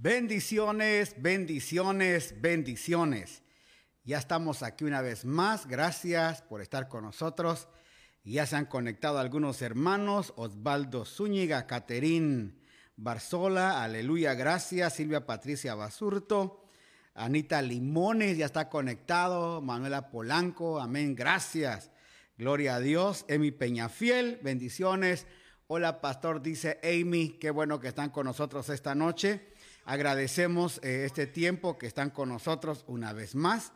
Bendiciones, bendiciones, bendiciones. Ya estamos aquí una vez más. Gracias por estar con nosotros. Ya se han conectado algunos hermanos. Osvaldo Zúñiga, Caterín Barzola, aleluya, gracias. Silvia Patricia Basurto. Anita Limones ya está conectado. Manuela Polanco, amén, gracias. Gloria a Dios. Emi Peñafiel, bendiciones. Hola, pastor, dice Amy, qué bueno que están con nosotros esta noche. Agradecemos eh, este tiempo que están con nosotros una vez más.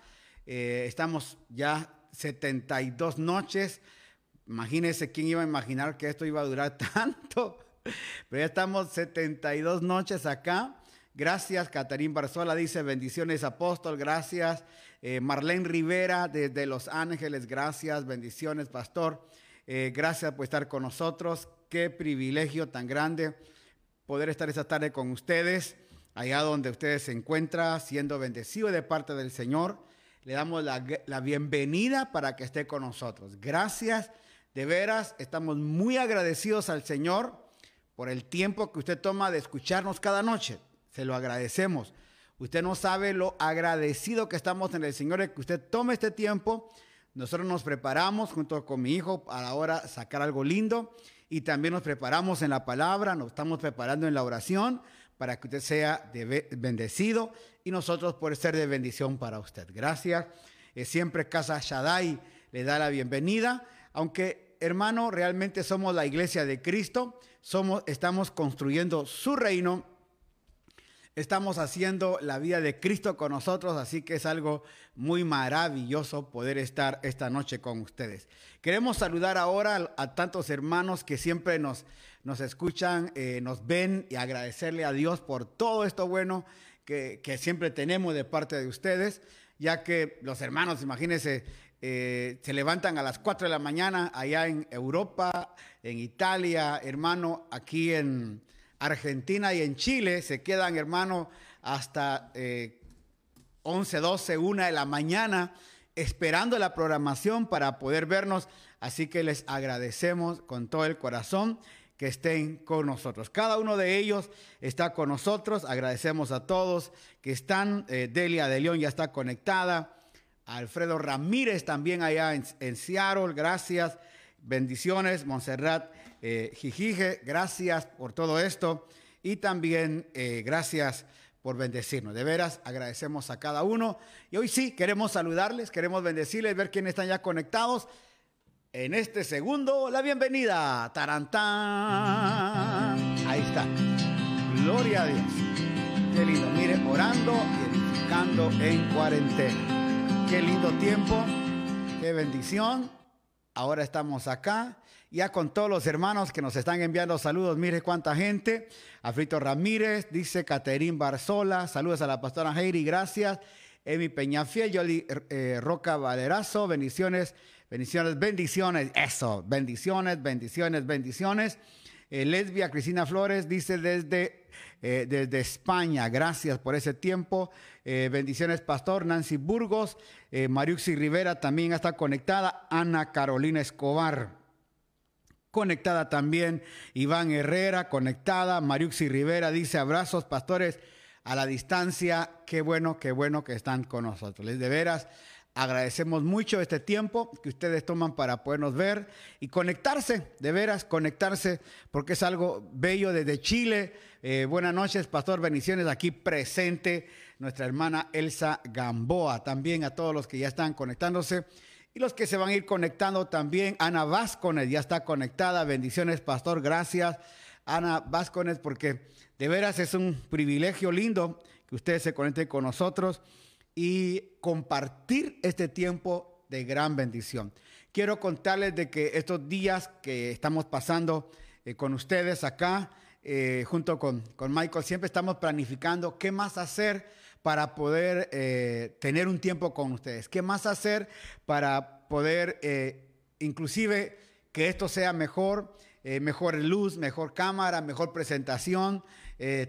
Eh, estamos ya 72 noches. Imagínense quién iba a imaginar que esto iba a durar tanto. Pero ya estamos 72 noches acá. Gracias, Catarín Barzola dice bendiciones, apóstol. Gracias. Eh, Marlene Rivera desde Los Ángeles, gracias. Bendiciones, pastor. gracias por estar con nosotros. Qué privilegio tan grande poder estar esta tarde con ustedes allá donde usted se encuentra, siendo bendecido de parte del Señor. Le damos la, bienvenida para que esté con nosotros. Gracias, de veras, estamos muy agradecidos al Señor por el tiempo que usted toma de escucharnos cada noche. Se lo agradecemos. Usted no sabe lo agradecido que estamos en el Señor de que usted tome este tiempo. Nosotros nos preparamos junto con mi hijo para ahora sacar algo lindo y también nos preparamos en la palabra, nos estamos preparando en la oración para que usted sea bendecido y nosotros por ser de bendición para usted. Gracias. Eh, siempre Casa Shaddai le da la bienvenida, aunque hermano, realmente somos la iglesia de Cristo, somos, estamos construyendo su reino estamos haciendo la vida de Cristo con nosotros, así que es algo muy maravilloso poder estar esta noche con ustedes. Queremos saludar ahora a, tantos hermanos que siempre nos, nos escuchan, eh, nos ven y agradecerle a Dios por todo esto bueno que, siempre tenemos de parte de ustedes, ya que los hermanos, imagínense, eh, se levantan a las 4 de la mañana allá en Europa, en Italia, hermano, aquí en Argentina y en Chile se quedan, hermano, hasta 11, 12, 1 de la mañana esperando la programación para poder vernos. Así que les agradecemos con todo el corazón que estén con nosotros. Cada uno de ellos está con nosotros. Agradecemos a todos que están. Eh, Delia de León ya está conectada. Alfredo Ramírez también allá en, Seattle. Gracias. Bendiciones. Montserrat eh, Jijije, gracias por todo esto y también eh, gracias por bendecirnos. De veras, agradecemos a cada uno. Y hoy sí, queremos saludarles, queremos bendecirles, ver quiénes están ya conectados. En este segundo, la bienvenida. Tarantán. Ahí está. Gloria a Dios. Qué lindo. Mire, orando y edificando en cuarentena. Qué lindo tiempo. Qué bendición. Ahora estamos acá ya con todos los hermanos que nos están enviando saludos. Mire cuánta gente. Afrito Ramírez, dice Caterín Barzola, saludos a la pastora Heiri, gracias. Emi Peñafiel, Yoli eh, Roca Valerazo, bendiciones, bendiciones, bendiciones, eso, bendiciones, bendiciones, bendiciones. Eh, lesbia Cristina Flores dice desde, eh, desde España, gracias por ese tiempo. bendiciones, Pastor Nancy Burgos, Mariuxi Rivera también está conectada. Ana Carolina Escobar conectada también. Iván Herrera, conectada. Mariuxi Rivera dice abrazos, pastores, a la distancia. Qué bueno, qué bueno que están con nosotros. Les de veras agradecemos mucho este tiempo que ustedes toman para podernos ver y conectarse, de veras, conectarse, porque es algo bello desde Chile. Eh, buenas noches, Pastor Bendiciones, aquí presente nuestra hermana Elsa Gamboa, también a todos los que ya están conectándose. Y los que se van a ir conectando también, Ana Vázquez ya está conectada. Bendiciones, pastor, gracias. Ana Vázquez, porque de veras es un privilegio lindo que ustedes se conecten con nosotros y compartir este tiempo de gran bendición. Quiero contarles de que estos días que estamos pasando eh, con ustedes acá, eh, junto con, con Michael, siempre estamos planificando qué más hacer para poder eh, tener un tiempo con ustedes? ¿Qué más hacer para poder, inclusive, que esto sea mejor, mejor luz, mejor cámara, mejor presentación?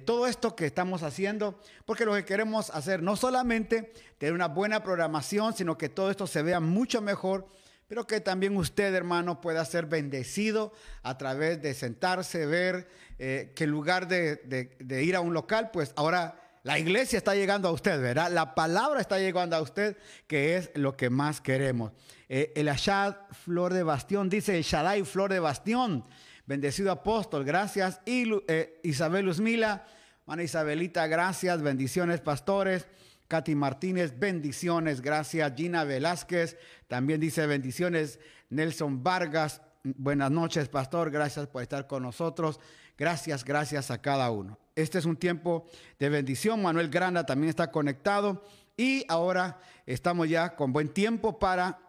Todo esto que estamos haciendo, porque lo que queremos hacer no solamente tener una buena programación, sino que todo esto se vea mucho mejor pero que también usted, hermano, pueda ser bendecido a través de sentarse, ver eh, que en lugar de, ir a un local, pues ahora la iglesia está llegando a usted, ¿verdad? La palabra está llegando a usted, que es lo que más queremos. Eh, el Ashad Flor de Bastión dice, el Shaddai Flor de Bastión, bendecido apóstol, gracias. Y eh, Isabel Luzmila, Ana Isabelita, gracias, bendiciones, pastores. Katy Martínez, bendiciones, gracias. Gina Velázquez, también dice bendiciones. Nelson Vargas, buenas noches, pastor, gracias por estar con nosotros. Gracias, gracias a cada uno. Este es un tiempo de bendición. Manuel Granda también está conectado. Y ahora estamos ya con buen tiempo para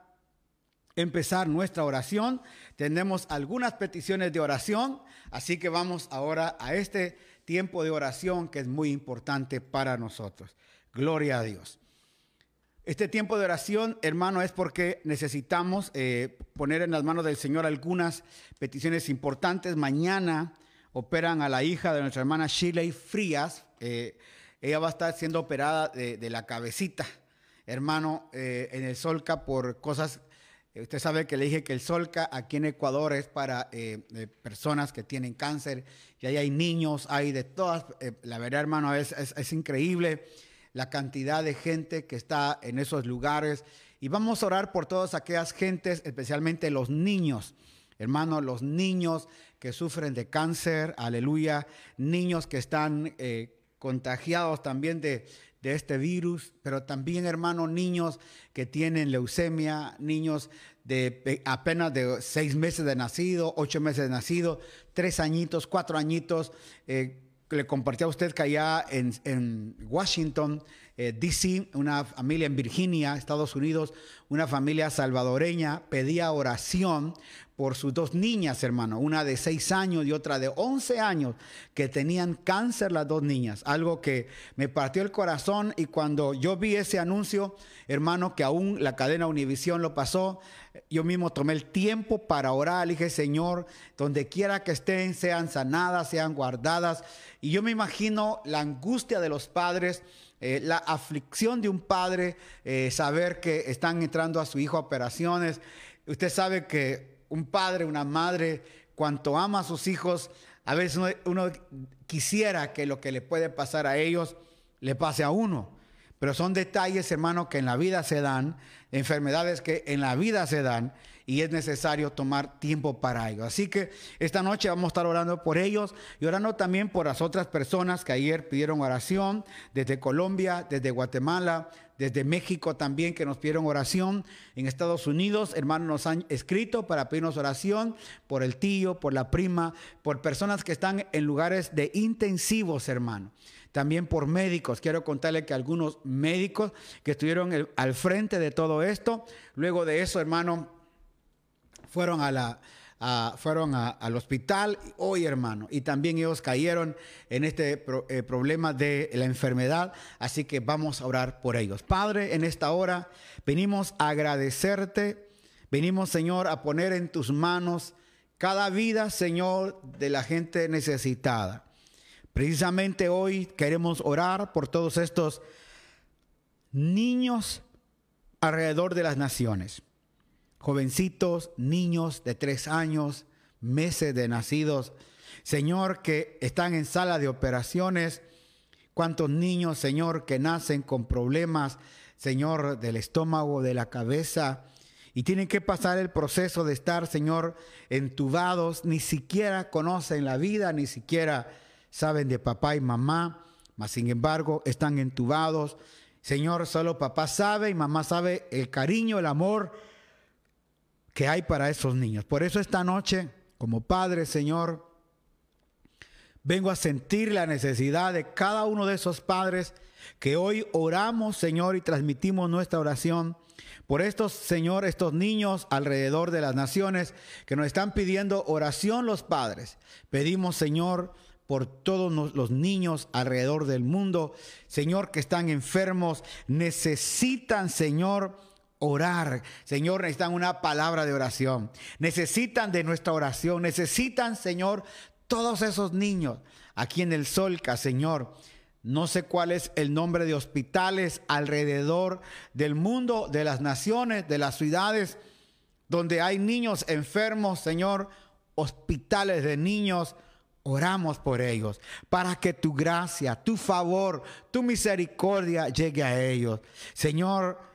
empezar nuestra oración. Tenemos algunas peticiones de oración, así que vamos ahora a este tiempo de oración que es muy importante para nosotros. Gloria a Dios. Este tiempo de oración, hermano, es porque necesitamos eh, poner en las manos del Señor algunas peticiones importantes. Mañana operan a la hija de nuestra hermana Shirley Frías. Eh, ella va a estar siendo operada de, la cabecita, hermano, eh, en el Solca por cosas. Usted sabe que le dije que el Solca aquí en Ecuador es para personas que tienen cáncer y ahí hay niños, hay de todas. la verdad, hermano, es, es, es increíble la cantidad de gente que está en esos lugares. Y vamos a orar por todas aquellas gentes, especialmente los niños. Hermanos, los niños que sufren de cáncer, aleluya, niños que están eh, contagiados también de, de este virus, pero también, hermanos, niños que tienen leucemia, niños de apenas de seis meses de nacido, ocho meses de nacido, tres añitos, cuatro añitos, eh, le compartí a usted que allá en, Washington, eh, D.C., una familia en Virginia, Estados Unidos, una familia salvadoreña, pedía oración por sus dos niñas, hermano, una de seis años y otra de once años, que tenían cáncer las dos niñas, algo que me partió el corazón y cuando yo vi ese anuncio, hermano, que aún la cadena Univisión lo pasó, yo mismo tomé el tiempo para orar, le dije, Señor, donde quiera que estén, sean sanadas, sean guardadas. Y yo me imagino la angustia de los padres, eh, la aflicción de un padre, eh, saber que están entrando a su hijo a operaciones. Usted sabe que un padre, una madre, cuanto ama a sus hijos, a veces uno quisiera que lo que le puede pasar a ellos le pase a uno. Pero son detalles, hermano, que en la vida se dan, enfermedades que en la vida se dan y es necesario tomar tiempo para ello. Así que esta noche vamos a estar orando por ellos y orando también por las otras personas que ayer pidieron oración desde Colombia, desde Guatemala, desde México también que nos pidieron oración. En Estados Unidos, hermanos, nos han escrito para pedirnos oración por el tío, por la prima, por personas que están en lugares de intensivos, hermano también por médicos. Quiero contarle que algunos médicos que estuvieron al frente de todo esto, luego de eso, hermano, fueron a la... fueron al hospital hoy, hermano, y también ellos cayeron en este eh, problema de la enfermedad, así que vamos a orar por ellos. Padre, en esta hora venimos a agradecerte, venimos, Señor, a poner en tus manos cada vida, Señor, de la gente necesitada. Precisamente hoy queremos orar por todos estos niños alrededor de las naciones. Jovencitos, niños de tres años, meses de nacidos. Señor, que están en sala de operaciones. Cuántos niños, Señor, que nacen con problemas, Señor, del estómago, de la cabeza. Y tienen que pasar el proceso de estar, Señor, entubados. Ni siquiera conocen la vida, ni siquiera saben de papá y mamá, mas sin embargo están entubados. Señor, solo papá sabe y mamá sabe el cariño, el amor que hay para esos niños. Por eso esta noche, como padre, Señor, vengo a sentir la necesidad de cada uno de esos padres que hoy oramos, Señor, y transmitimos nuestra oración por estos, Señor, estos niños alrededor de las naciones que nos están pidiendo oración los padres. Pedimos, Señor, por todos los niños alrededor del mundo, Señor, que están enfermos, necesitan, Señor, orar. Señor, necesitan una palabra de oración. Necesitan de nuestra oración. Necesitan, Señor, todos esos niños aquí en el Solca, Señor. No sé cuál es el nombre de hospitales alrededor del mundo, de las naciones, de las ciudades, donde hay niños enfermos, Señor, hospitales de niños, oramos por ellos, para que tu gracia, tu favor, tu misericordia llegue a ellos. Señor,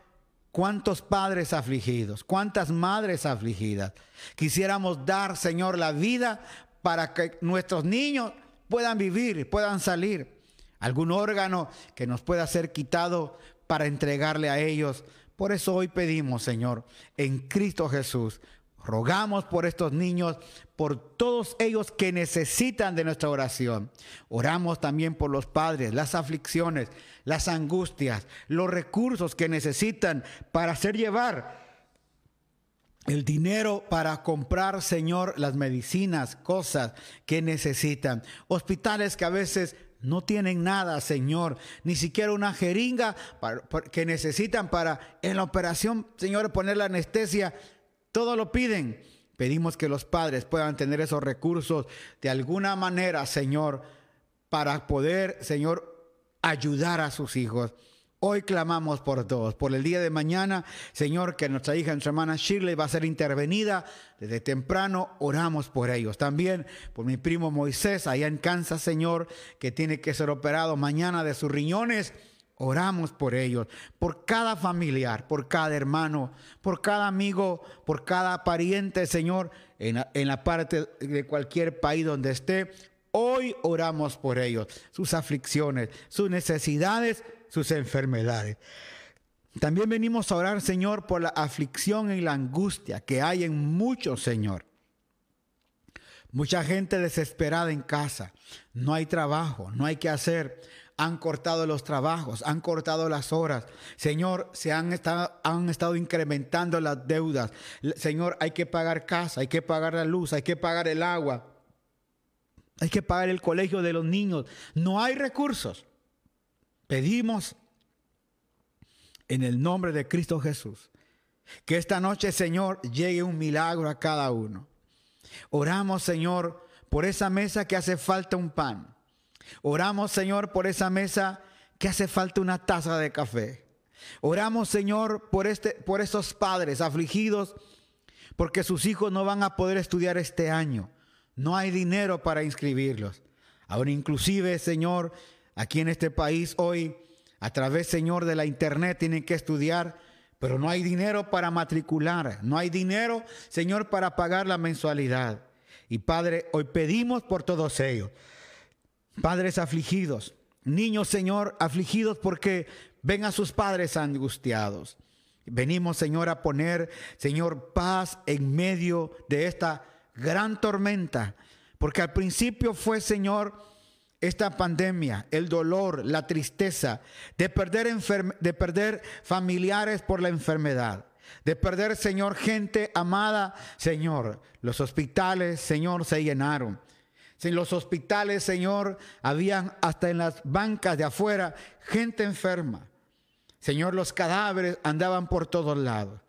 cuántos padres afligidos, cuántas madres afligidas. Quisiéramos dar, Señor, la vida para que nuestros niños puedan vivir, puedan salir. Algún órgano que nos pueda ser quitado para entregarle a ellos. Por eso hoy pedimos, Señor, en Cristo Jesús, rogamos por estos niños, por todos ellos que necesitan de nuestra oración. Oramos también por los padres, las aflicciones, las angustias, los recursos que necesitan para hacer llevar el dinero para comprar, Señor, las medicinas, cosas que necesitan. Hospitales que a veces no tienen nada, Señor, ni siquiera una jeringa que necesitan para en la operación, Señor, poner la anestesia. Todo lo piden. Pedimos que los padres puedan tener esos recursos de alguna manera, Señor, para poder, Señor, ayudar a sus hijos. Hoy clamamos por todos. Por el día de mañana, Señor, que nuestra hija, nuestra hermana Shirley va a ser intervenida. Desde temprano oramos por ellos. También por mi primo Moisés, allá en Kansas, Señor, que tiene que ser operado mañana de sus riñones. Oramos por ellos, por cada familiar, por cada hermano, por cada amigo, por cada pariente, Señor, en la, en la parte de cualquier país donde esté. Hoy oramos por ellos, sus aflicciones, sus necesidades sus enfermedades. También venimos a orar, Señor, por la aflicción y la angustia que hay en muchos, Señor. Mucha gente desesperada en casa. No hay trabajo, no hay que hacer. Han cortado los trabajos, han cortado las horas. Señor, se han estado, han estado incrementando las deudas. Señor, hay que pagar casa, hay que pagar la luz, hay que pagar el agua. Hay que pagar el colegio de los niños. No hay recursos. Pedimos en el nombre de Cristo Jesús que esta noche, Señor, llegue un milagro a cada uno. Oramos, Señor, por esa mesa que hace falta un pan. Oramos, Señor, por esa mesa que hace falta una taza de café. Oramos, Señor, por, este, por esos padres afligidos porque sus hijos no van a poder estudiar este año. No hay dinero para inscribirlos. Ahora inclusive, Señor, Aquí en este país hoy, a través, Señor, de la internet tienen que estudiar, pero no hay dinero para matricular, no hay dinero, Señor, para pagar la mensualidad. Y Padre, hoy pedimos por todos ellos. Padres afligidos, niños, Señor, afligidos porque ven a sus padres angustiados. Venimos, Señor, a poner, Señor, paz en medio de esta gran tormenta. Porque al principio fue, Señor, esta pandemia, el dolor, la tristeza, de perder, de perder familiares por la enfermedad, de perder, Señor, gente amada, Señor, los hospitales, Señor, se llenaron. En los hospitales, Señor, habían hasta en las bancas de afuera gente enferma. Señor, los cadáveres andaban por todos lados.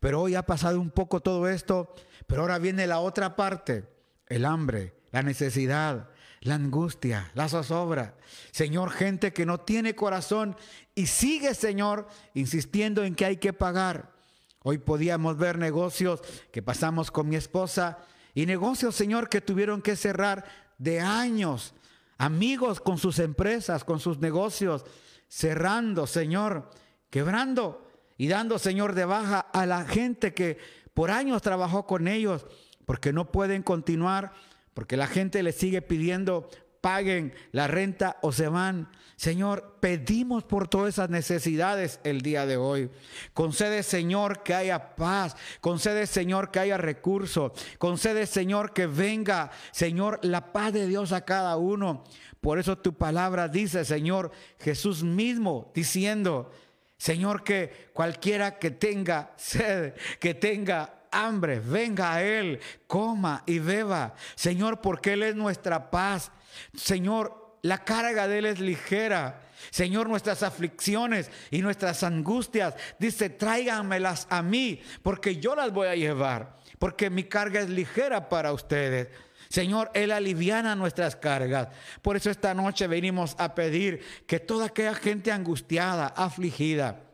Pero hoy ha pasado un poco todo esto, pero ahora viene la otra parte, el hambre, la necesidad, la angustia, la zozobra. Señor, gente que no tiene corazón y sigue, Señor, insistiendo en que hay que pagar. Hoy podíamos ver negocios que pasamos con mi esposa y negocios, Señor, que tuvieron que cerrar de años. Amigos con sus empresas, con sus negocios, cerrando, Señor, quebrando y dando, Señor, de baja a la gente que por años trabajó con ellos porque no pueden continuar porque la gente le sigue pidiendo paguen la renta o se van. Señor, pedimos por todas esas necesidades el día de hoy. Concede, Señor, que haya paz. Concede, Señor, que haya recursos. Concede, Señor, que venga, Señor, la paz de Dios a cada uno. Por eso tu palabra dice, Señor, Jesús mismo diciendo, Señor, que cualquiera que tenga sed, que tenga hambre, venga a Él, coma y beba. Señor, porque Él es nuestra paz. Señor, la carga de Él es ligera. Señor, nuestras aflicciones y nuestras angustias, dice, tráiganmelas a mí, porque yo las voy a llevar, porque mi carga es ligera para ustedes. Señor, Él aliviana nuestras cargas. Por eso esta noche venimos a pedir que toda aquella gente angustiada, afligida,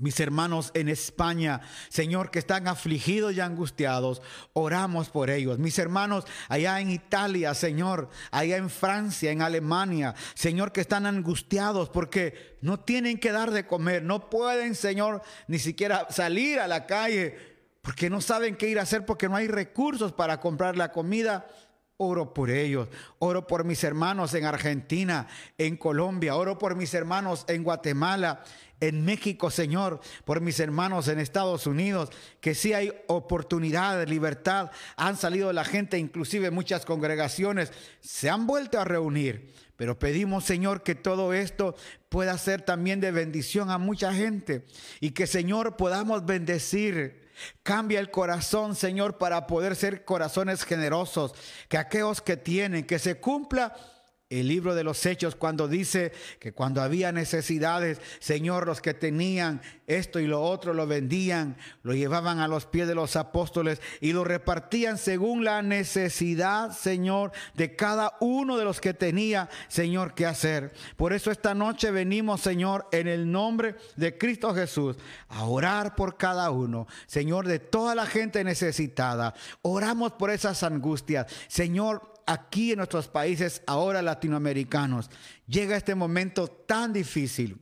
mis hermanos en España, Señor, que están afligidos y angustiados, oramos por ellos. Mis hermanos allá en Italia, Señor, allá en Francia, en Alemania, Señor, que están angustiados porque no tienen que dar de comer, no pueden, Señor, ni siquiera salir a la calle porque no saben qué ir a hacer porque no hay recursos para comprar la comida. Oro por ellos, oro por mis hermanos en Argentina, en Colombia, oro por mis hermanos en Guatemala, en México, Señor, por mis hermanos en Estados Unidos, que sí hay oportunidad, libertad. Han salido la gente, inclusive muchas congregaciones se han vuelto a reunir. Pero pedimos, Señor, que todo esto pueda ser también de bendición a mucha gente y que, Señor, podamos bendecir. Cambia el corazón, Señor, para poder ser corazones generosos, que aquellos que tienen, que se cumpla el libro de los hechos cuando dice que cuando había necesidades, Señor, los que tenían esto y lo otro lo vendían, lo llevaban a los pies de los apóstoles y lo repartían según la necesidad, Señor, de cada uno de los que tenía, Señor, que hacer. Por eso esta noche venimos, Señor, en el nombre de Cristo Jesús, a orar por cada uno, Señor, de toda la gente necesitada. Oramos por esas angustias. Señor, aquí en nuestros países ahora latinoamericanos. Llega este momento tan difícil.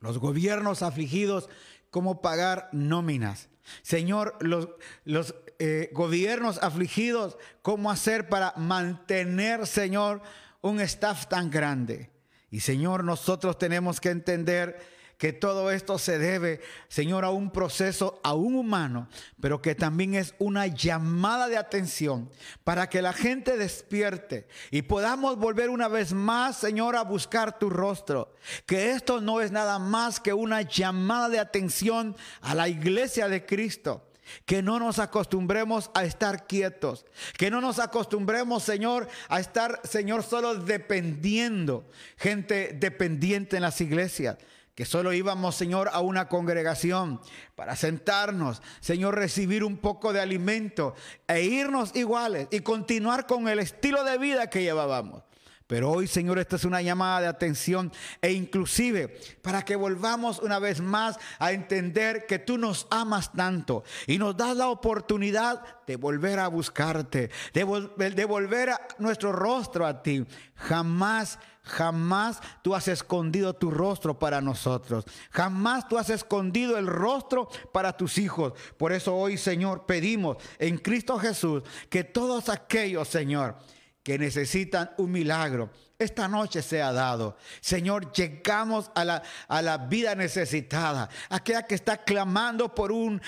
Los gobiernos afligidos, ¿cómo pagar nóminas? Señor, los, los eh, gobiernos afligidos, ¿cómo hacer para mantener, Señor, un staff tan grande? Y Señor, nosotros tenemos que entender que todo esto se debe, Señor, a un proceso aún humano, pero que también es una llamada de atención para que la gente despierte y podamos volver una vez más, Señor, a buscar tu rostro. Que esto no es nada más que una llamada de atención a la iglesia de Cristo. Que no nos acostumbremos a estar quietos. Que no nos acostumbremos, Señor, a estar, Señor, solo dependiendo. Gente dependiente en las iglesias que solo íbamos, Señor, a una congregación para sentarnos, Señor, recibir un poco de alimento e irnos iguales y continuar con el estilo de vida que llevábamos. Pero hoy, Señor, esta es una llamada de atención e inclusive para que volvamos una vez más a entender que tú nos amas tanto y nos das la oportunidad de volver a buscarte, de, de volver a nuestro rostro a ti. Jamás Jamás tú has escondido tu rostro para nosotros. Jamás tú has escondido el rostro para tus hijos. Por eso hoy, Señor, pedimos en Cristo Jesús que todos aquellos, Señor, que necesitan un milagro, esta noche sea dado. Señor, llegamos a la, a la vida necesitada, aquella que está clamando por un,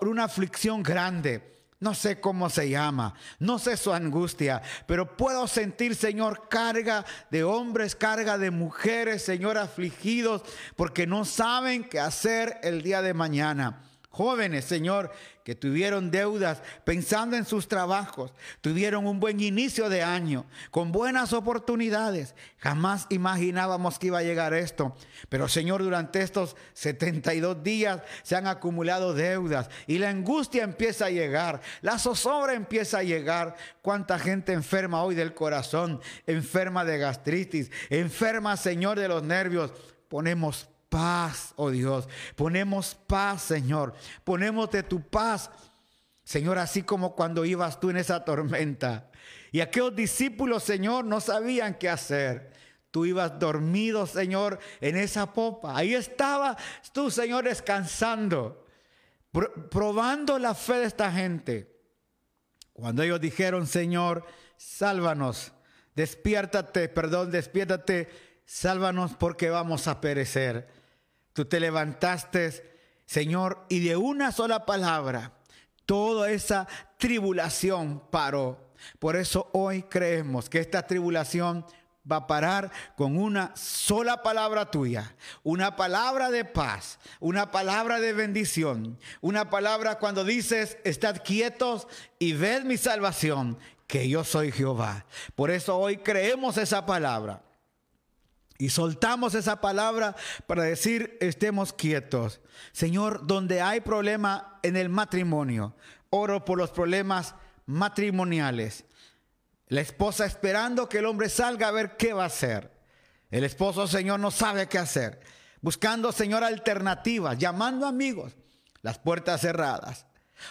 una aflicción grande. No sé cómo se llama, no sé su angustia, pero puedo sentir, Señor, carga de hombres, carga de mujeres, Señor, afligidos, porque no saben qué hacer el día de mañana. Jóvenes, Señor, que tuvieron deudas pensando en sus trabajos, tuvieron un buen inicio de año, con buenas oportunidades. Jamás imaginábamos que iba a llegar esto. Pero Señor, durante estos 72 días se han acumulado deudas y la angustia empieza a llegar, la zozobra empieza a llegar. ¿Cuánta gente enferma hoy del corazón, enferma de gastritis, enferma, Señor, de los nervios? Ponemos paz, oh Dios. Ponemos paz, Señor. Ponemos de tu paz, Señor, así como cuando ibas tú en esa tormenta. Y aquellos discípulos, Señor, no sabían qué hacer. Tú ibas dormido, Señor, en esa popa. Ahí estaba tú, Señor, descansando, probando la fe de esta gente. Cuando ellos dijeron, Señor, sálvanos, despiértate, perdón, despiértate, sálvanos porque vamos a perecer. Tú te levantaste, Señor, y de una sola palabra, toda esa tribulación paró. Por eso hoy creemos que esta tribulación va a parar con una sola palabra tuya, una palabra de paz, una palabra de bendición, una palabra cuando dices, estad quietos y ved mi salvación, que yo soy Jehová. Por eso hoy creemos esa palabra. Y soltamos esa palabra para decir, estemos quietos. Señor, donde hay problema en el matrimonio, oro por los problemas matrimoniales. La esposa esperando que el hombre salga a ver qué va a hacer. El esposo, Señor, no sabe qué hacer. buscando, Señor, alternativas, llamando amigos, las puertas cerradas.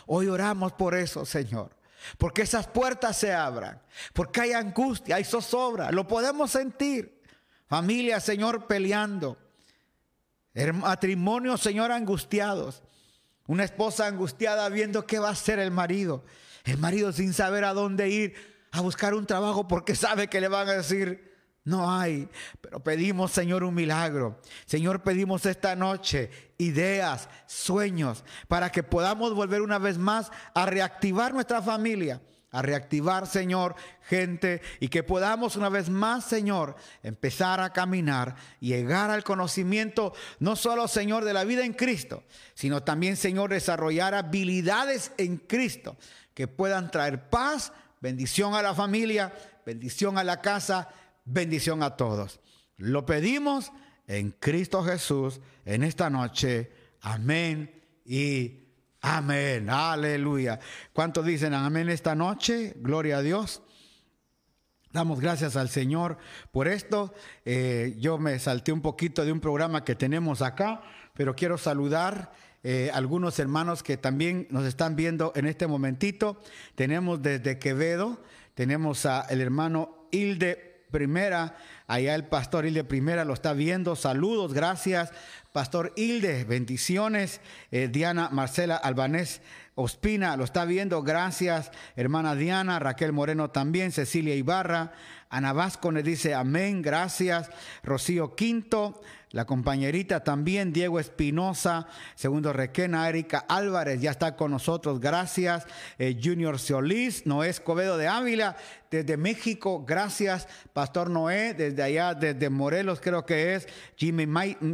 Hoy oramos por eso, Señor. Porque esas puertas se abran. Porque hay angustia, hay zozobra. Lo podemos sentir. Familia, Señor, peleando. Matrimonios, Señor, angustiados. Una esposa angustiada viendo qué va a hacer el marido. El marido sin saber a dónde ir a buscar un trabajo porque sabe que le van a decir, no hay. Pero pedimos, Señor, un milagro. Señor, pedimos esta noche ideas, sueños, para que podamos volver una vez más a reactivar nuestra familia a reactivar, Señor, gente y que podamos una vez más, Señor, empezar a caminar, llegar al conocimiento, no solo, Señor, de la vida en Cristo, sino también, Señor, desarrollar habilidades en Cristo que puedan traer paz, bendición a la familia, bendición a la casa, bendición a todos. Lo pedimos en Cristo Jesús en esta noche. Amén y Amén, aleluya. ¿Cuántos dicen amén esta noche? Gloria a Dios. Damos gracias al Señor por esto. Eh, yo me salté un poquito de un programa que tenemos acá, pero quiero saludar eh, algunos hermanos que también nos están viendo en este momentito. Tenemos desde Quevedo, tenemos a el hermano Hilde Primera, allá el pastor Hilde Primera lo está viendo. Saludos, gracias Pastor Hilde, bendiciones. Eh, Diana Marcela Albanés Ospina lo está viendo. Gracias, hermana Diana. Raquel Moreno también. Cecilia Ibarra. Ana Vasco le dice amén. Gracias. Rocío Quinto. La compañerita también, Diego Espinosa, segundo Requena, Erika Álvarez, ya está con nosotros, gracias. Eh, Junior Solís, Noé Escobedo de Ávila, desde México, gracias. Pastor Noé, desde allá, desde Morelos creo que es. Jimmy,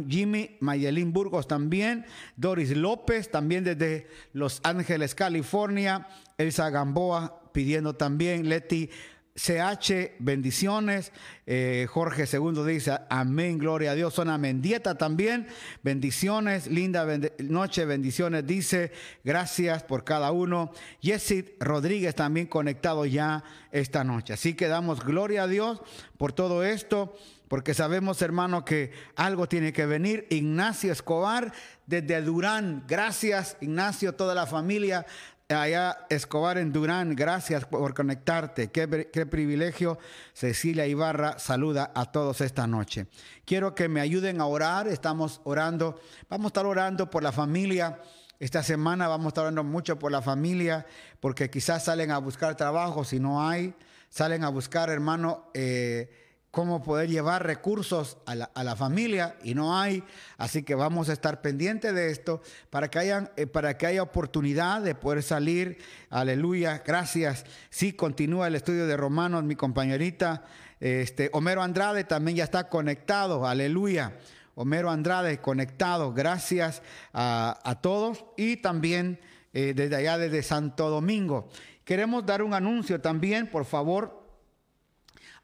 Jimmy Mayelín Burgos también. Doris López, también desde Los Ángeles, California. Elsa Gamboa pidiendo también. Leti CH, bendiciones. Eh, Jorge II dice, amén, gloria a Dios. Zona Mendieta también, bendiciones. Linda noche, bendiciones. Dice, gracias por cada uno. Yesid Rodríguez también conectado ya esta noche. Así que damos gloria a Dios por todo esto, porque sabemos, hermano, que algo tiene que venir. Ignacio Escobar desde Durán. Gracias, Ignacio, toda la familia allá Escobar en Durán, gracias por conectarte. Qué, privilegio. Cecilia Ibarra saluda a todos esta noche. Quiero que me ayuden a orar. Estamos orando. Vamos a estar orando por la familia. Esta semana vamos a estar orando mucho por la familia, porque quizás salen a buscar trabajo si no hay. Salen a buscar, hermano, eh, cómo poder llevar recursos a la, familia y no hay. Así que vamos a estar pendientes de esto para que, hayan, eh, para que haya oportunidad de poder salir. Aleluya, gracias. Sí, continúa el estudio de Romanos, mi compañerita. Este, Homero Andrade también ya está conectado. Aleluya. Homero Andrade conectado. Gracias a, todos y también eh, desde allá, desde Santo Domingo. Queremos dar un anuncio también, por favor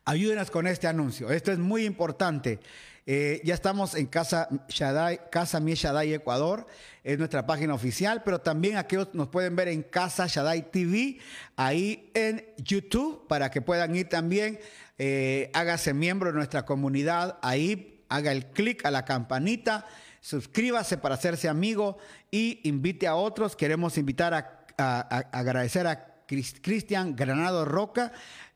Ayúdenos con este anuncio. Esto es muy importante. Eh, ya estamos en Casa Shaddai, Casa Mi Shaddai Ecuador, es nuestra página oficial, pero también aquellos nos pueden ver en Casa Shaddai TV, ahí en YouTube, para que puedan ir también. Eh, hágase miembro de nuestra comunidad, ahí haga el clic a la campanita, suscríbase para hacerse amigo y invite a otros. Queremos invitar a, a agradecer a Cristian Granado Roca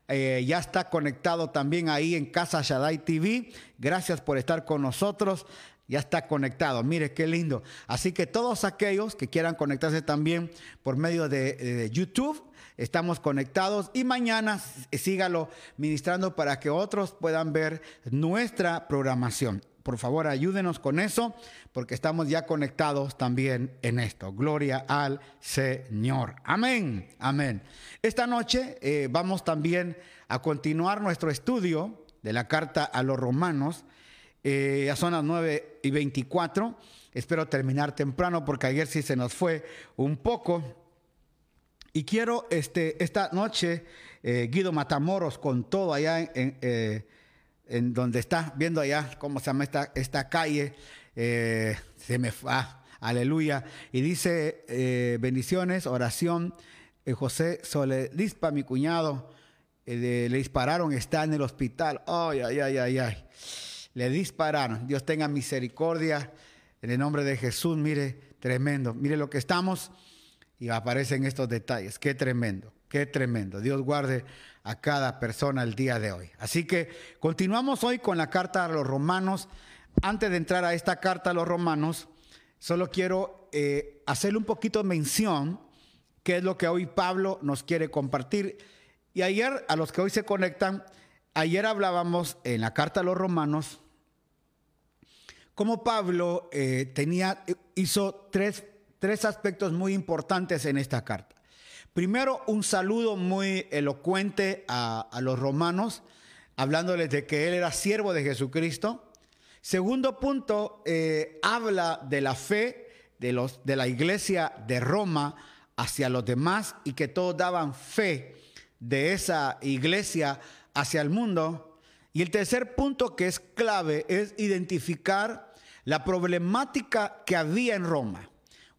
eh, ya está conectado también ahí en Casa Shaddai TV. Gracias por estar con nosotros. Ya está conectado. Mire qué lindo. Así que todos aquellos que quieran conectarse también por medio de, YouTube, estamos conectados y mañana sígalo ministrando para que otros puedan ver nuestra programación. Por favor, ayúdenos con eso, porque estamos ya conectados también en esto. Gloria al Señor. Amén, amén. Esta noche eh, vamos también a continuar nuestro estudio de la carta a los romanos. Eh, ya son las 9 y 24. Espero terminar temprano porque ayer sí se nos fue un poco. Y quiero este, esta noche, eh, Guido Matamoros, con todo allá en, en donde está, viendo allá cómo se llama esta, calle, eh, se me va, aleluya, y dice eh, bendiciones, oración, eh, José Soledispa, mi cuñado, le dispararon, está en el hospital, ay, ay, ay, ay, ay. le dispararon. Dios tenga misericordia en el nombre de Jesús. Mire, tremendo. Mire lo que estamos y aparecen estos detalles. Qué tremendo, qué tremendo. Dios guarde a cada persona el día de hoy. Así que continuamos hoy con la carta a los romanos. Antes de entrar a esta carta a los romanos, solo quiero eh, hacerle un poquito mención, qué es lo que hoy Pablo nos quiere compartir. Y ayer, a los que hoy se conectan, ayer hablábamos en la carta a los romanos cómo Pablo eh, tenía, hizo tres, tres aspectos muy importantes en esta carta. Primero, un saludo muy elocuente a, los romanos, hablándoles de que él era siervo de Jesucristo. Segundo punto, eh, habla de la fe de, la iglesia de Roma hacia los demás y que todos daban fe de esa iglesia hacia el mundo. Y el tercer punto que es clave es identificar la problemática que había en Roma.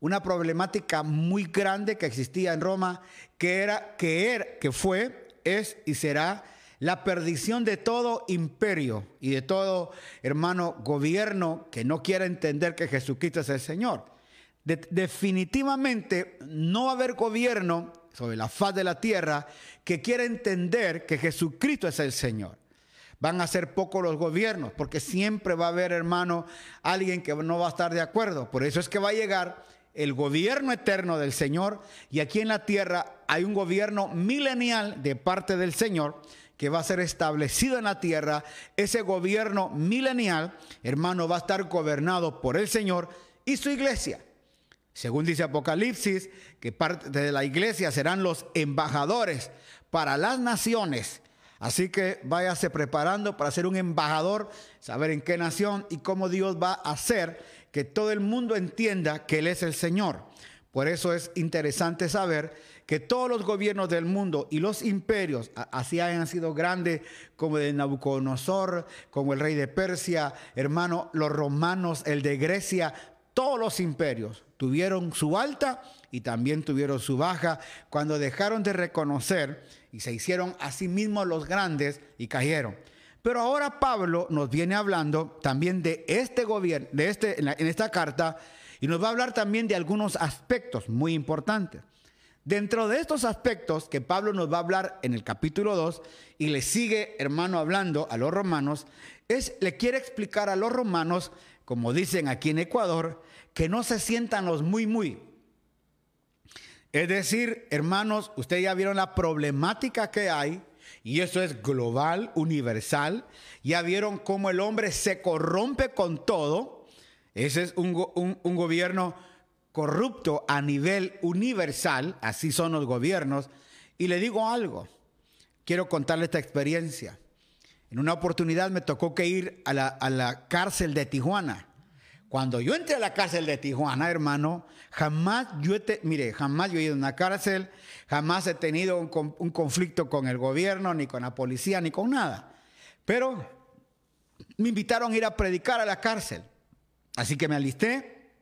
Una problemática muy grande que existía en Roma, que era, que era, que fue, es y será la perdición de todo imperio y de todo hermano gobierno que no quiera entender que Jesucristo es el Señor. definitivamente no va a haber gobierno sobre la faz de la tierra que quiera entender que Jesucristo es el Señor. Van a ser pocos los gobiernos, porque siempre va a haber, hermano, alguien que no va a estar de acuerdo. Por eso es que va a llegar el gobierno eterno del Señor y aquí en la tierra hay un gobierno milenial de parte del Señor que va a ser establecido en la tierra. Ese gobierno milenial, hermano, va a estar gobernado por el Señor y su iglesia. Según dice Apocalipsis, que parte de la iglesia serán los embajadores para las naciones. Así que váyase preparando para ser un embajador, saber en qué nación y cómo Dios va a hacer que todo el mundo entienda que Él es el Señor. Por eso es interesante saber que todos los gobiernos del mundo y los imperios, así hayan sido grandes como el de Nabucodonosor, como el rey de Persia, hermano, los romanos, el de Grecia, todos los imperios tuvieron su alta y también tuvieron su baja cuando dejaron de reconocer y se hicieron a sí mismos los grandes y cayeron. Pero ahora Pablo nos viene hablando también de este gobierno, de este, en esta carta, y nos va a hablar también de algunos aspectos muy importantes. Dentro de estos aspectos que Pablo nos va a hablar en el capítulo 2 y le sigue, hermano, hablando a los romanos, es, le quiere explicar a los romanos como dicen aquí en Ecuador, que no se sientan los muy, muy. Es decir, hermanos, ustedes ya vieron la problemática que hay, y eso es global, universal. Ya vieron cómo el hombre se corrompe con todo. Ese es un, un gobierno corrupto a nivel universal, así son los gobiernos. Y le digo algo, quiero contarle esta experiencia. En una oportunidad me tocó que ir a la, cárcel de Tijuana. Cuando yo entré a la cárcel de Tijuana, hermano, jamás yo, te, mire, jamás yo he ido a una cárcel, jamás he tenido un, un, conflicto con el gobierno, ni con la policía, ni con nada. Pero me invitaron a ir a predicar a la cárcel. Así que me alisté.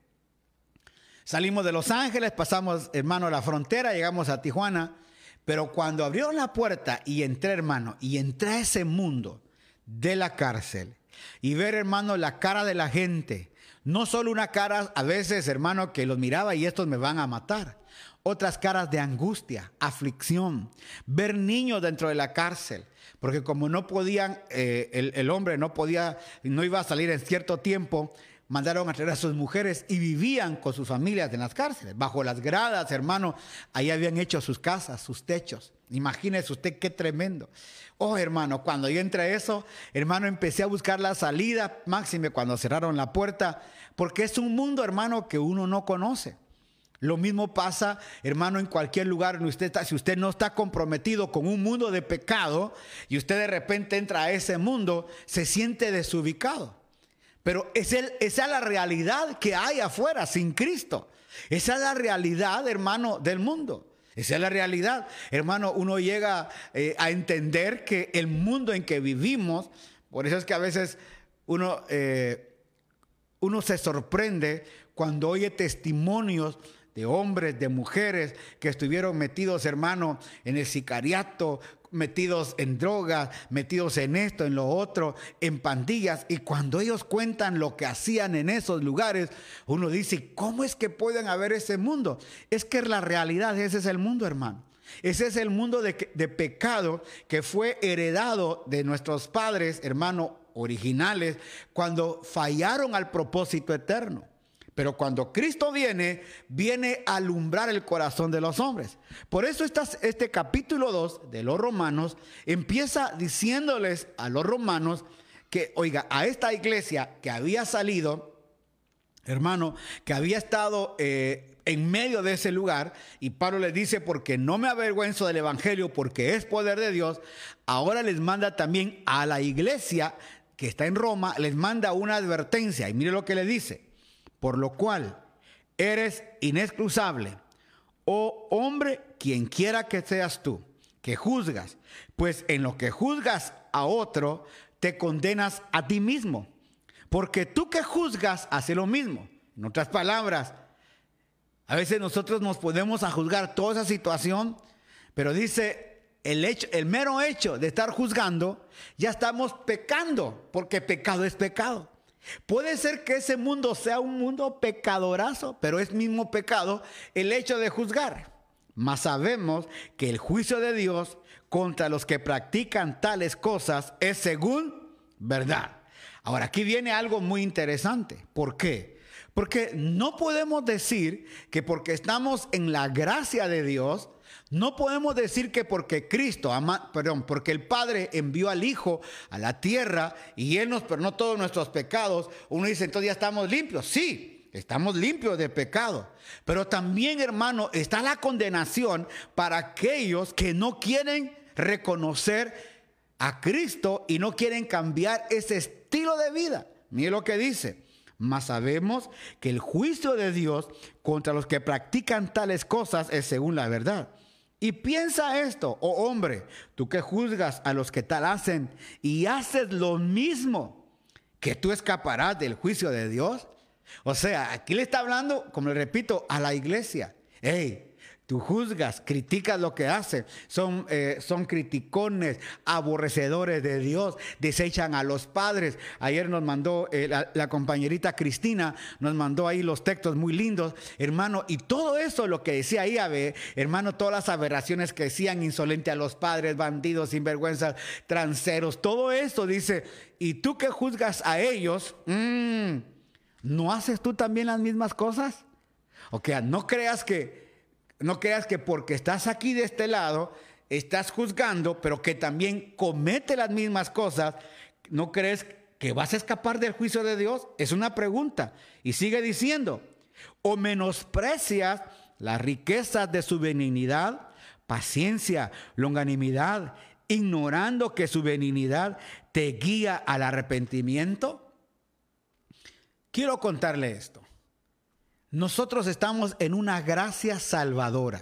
Salimos de Los Ángeles, pasamos, hermano, la frontera, llegamos a Tijuana. Pero cuando abrió la puerta y entré, hermano, y entré a ese mundo de la cárcel y ver, hermano, la cara de la gente, no solo una cara a veces, hermano, que los miraba y estos me van a matar, otras caras de angustia, aflicción, ver niños dentro de la cárcel, porque como no podían, eh, el, el hombre no podía, no iba a salir en cierto tiempo, mandaron a traer a sus mujeres y vivían con sus familias en las cárceles, bajo las gradas, hermano. Ahí habían hecho sus casas, sus techos. Imagínese usted qué tremendo. Oh, hermano, cuando yo entré a eso, hermano, empecé a buscar la salida, máxime cuando cerraron la puerta, porque es un mundo, hermano, que uno no conoce. Lo mismo pasa, hermano, en cualquier lugar donde usted está. Si usted no está comprometido con un mundo de pecado y usted de repente entra a ese mundo, se siente desubicado. Pero es esa es la realidad que hay afuera sin Cristo. Esa es la realidad, hermano, del mundo. Esa es la realidad. Hermano, uno llega eh, a entender que el mundo en que vivimos, por eso es que a veces uno, eh, uno se sorprende cuando oye testimonios de hombres, de mujeres que estuvieron metidos, hermano, en el sicariato, metidos en drogas, metidos en esto, en lo otro, en pandillas. Y cuando ellos cuentan lo que hacían en esos lugares, uno dice, ¿cómo es que pueden haber ese mundo? Es que la realidad, ese es el mundo, hermano. Ese es el mundo de, de pecado que fue heredado de nuestros padres, hermano, originales, cuando fallaron al propósito eterno. Pero cuando Cristo viene, viene a alumbrar el corazón de los hombres. Por eso este capítulo 2 de los romanos empieza diciéndoles a los romanos que, oiga, a esta iglesia que había salido, hermano, que había estado eh, en medio de ese lugar, y Pablo les dice, porque no me avergüenzo del Evangelio, porque es poder de Dios, ahora les manda también a la iglesia que está en Roma, les manda una advertencia, y mire lo que le dice por lo cual eres inexcusable, oh hombre, quien quiera que seas tú, que juzgas, pues en lo que juzgas a otro, te condenas a ti mismo, porque tú que juzgas hace lo mismo. En otras palabras, a veces nosotros nos podemos a juzgar toda esa situación, pero dice el hecho, el mero hecho de estar juzgando, ya estamos pecando, porque pecado es pecado. Puede ser que ese mundo sea un mundo pecadorazo, pero es mismo pecado el hecho de juzgar. Mas sabemos que el juicio de Dios contra los que practican tales cosas es según verdad. Ahora, aquí viene algo muy interesante. ¿Por qué? Porque no podemos decir que porque estamos en la gracia de Dios, no podemos decir que porque Cristo, ama, perdón, porque el Padre envió al Hijo a la tierra y Él nos perdonó todos nuestros pecados, uno dice, entonces ya estamos limpios. Sí, estamos limpios de pecado. Pero también, hermano, está la condenación para aquellos que no quieren reconocer a Cristo y no quieren cambiar ese estilo de vida. Mire lo que dice. Mas sabemos que el juicio de Dios contra los que practican tales cosas es según la verdad. Y piensa esto, oh hombre, tú que juzgas a los que tal hacen y haces lo mismo, que tú escaparás del juicio de Dios. O sea, aquí le está hablando, como le repito, a la iglesia. Hey, Tú juzgas, criticas lo que hace. Son, eh, son criticones, aborrecedores de Dios, desechan a los padres. Ayer nos mandó eh, la, compañerita Cristina, nos mandó ahí los textos muy lindos, hermano. Y todo eso, lo que decía ahí, hermano, todas las aberraciones que decían insolente a los padres, bandidos, sinvergüenzas, transeros, todo eso dice. Y tú que juzgas a ellos, mm, ¿no haces tú también las mismas cosas? O sea, no creas que no creas que porque estás aquí de este lado, estás juzgando, pero que también comete las mismas cosas, ¿no crees que vas a escapar del juicio de Dios? Es una pregunta. Y sigue diciendo, o menosprecias las riquezas de su benignidad, paciencia, longanimidad, ignorando que su benignidad te guía al arrepentimiento. Quiero contarle esto. Nosotros estamos en una gracia salvadora,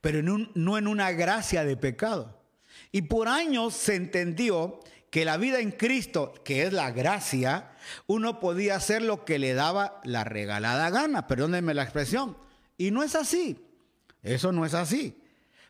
pero no en una gracia de pecado. Y por años se entendió que la vida en Cristo, que es la gracia, uno podía hacer lo que le daba la regalada gana, perdónenme la expresión. Y no es así. Eso no es así.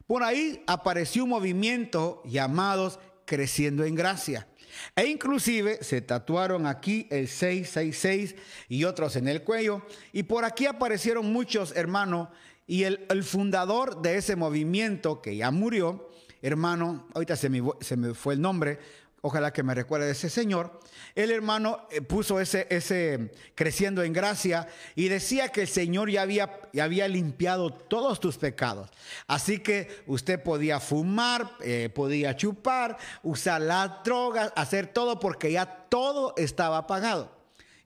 Por ahí apareció un movimiento llamados Creciendo en Gracia. E inclusive se tatuaron aquí el 666 y otros en el cuello. Y por aquí aparecieron muchos hermanos. Y el, fundador de ese movimiento, que ya murió, hermano, ahorita se se me fue el nombre, Ojalá que me recuerde de ese señor. El hermano eh, puso ese, creciendo en gracia y decía que el Señor ya había, había limpiado todos tus pecados. Así que usted podía fumar, eh, podía chupar, usar las drogas, hacer todo porque ya todo estaba pagado.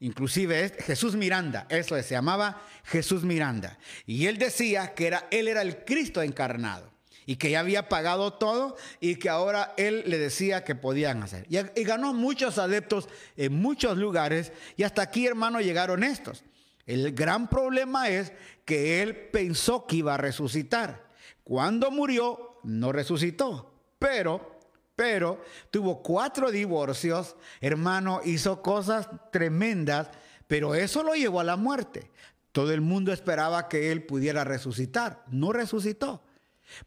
Inclusive Jesús Miranda, eso se llamaba Jesús Miranda. Y él decía que era, él era el Cristo encarnado y que ya había pagado todo y que ahora él le decía que podían hacer. Y, ganó muchos adeptos en muchos lugares y hasta aquí, hermano, llegaron estos. El gran problema es que él pensó que iba a resucitar. Cuando murió, no resucitó, pero, pero tuvo cuatro divorcios, hermano, hizo cosas tremendas, pero eso lo llevó a la muerte. Todo el mundo esperaba que él pudiera resucitar, no resucitó.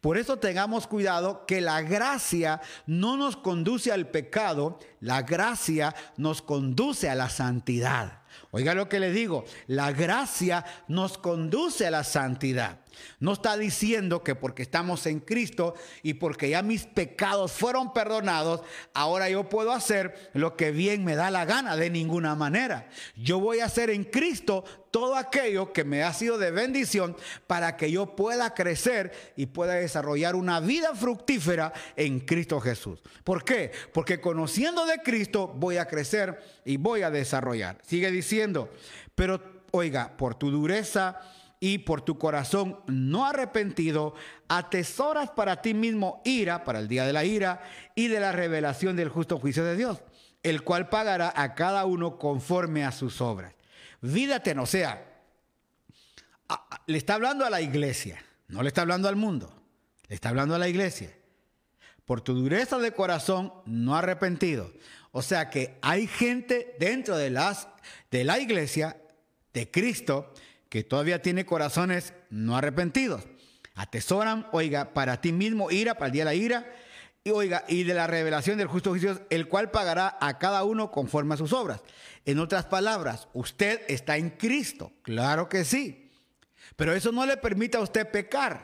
Por eso tengamos cuidado que la gracia no nos conduce al pecado, la gracia nos conduce a la santidad. Oiga lo que le digo, la gracia nos conduce a la santidad. No está diciendo que porque estamos en Cristo y porque ya mis pecados fueron perdonados, ahora yo puedo hacer lo que bien me da la gana de ninguna manera. Yo voy a hacer en Cristo todo aquello que me ha sido de bendición para que yo pueda crecer y pueda desarrollar una vida fructífera en Cristo Jesús. ¿Por qué? Porque conociendo de Cristo voy a crecer y voy a desarrollar. Sigue diciendo, pero oiga, por tu dureza y por tu corazón no arrepentido, atesoras para ti mismo ira, para el día de la ira y de la revelación del justo juicio de Dios, el cual pagará a cada uno conforme a sus obras. Vídate, o sea, le está hablando a la iglesia, no le está hablando al mundo, le está hablando a la iglesia. Por tu dureza de corazón no arrepentido. O sea que hay gente dentro de, las, de la iglesia de Cristo que todavía tiene corazones no arrepentidos. Atesoran, oiga, para ti mismo ira, para el día de la ira, y oiga, y de la revelación del justo juicio, el cual pagará a cada uno conforme a sus obras. En otras palabras, usted está en Cristo, claro que sí, pero eso no le permite a usted pecar,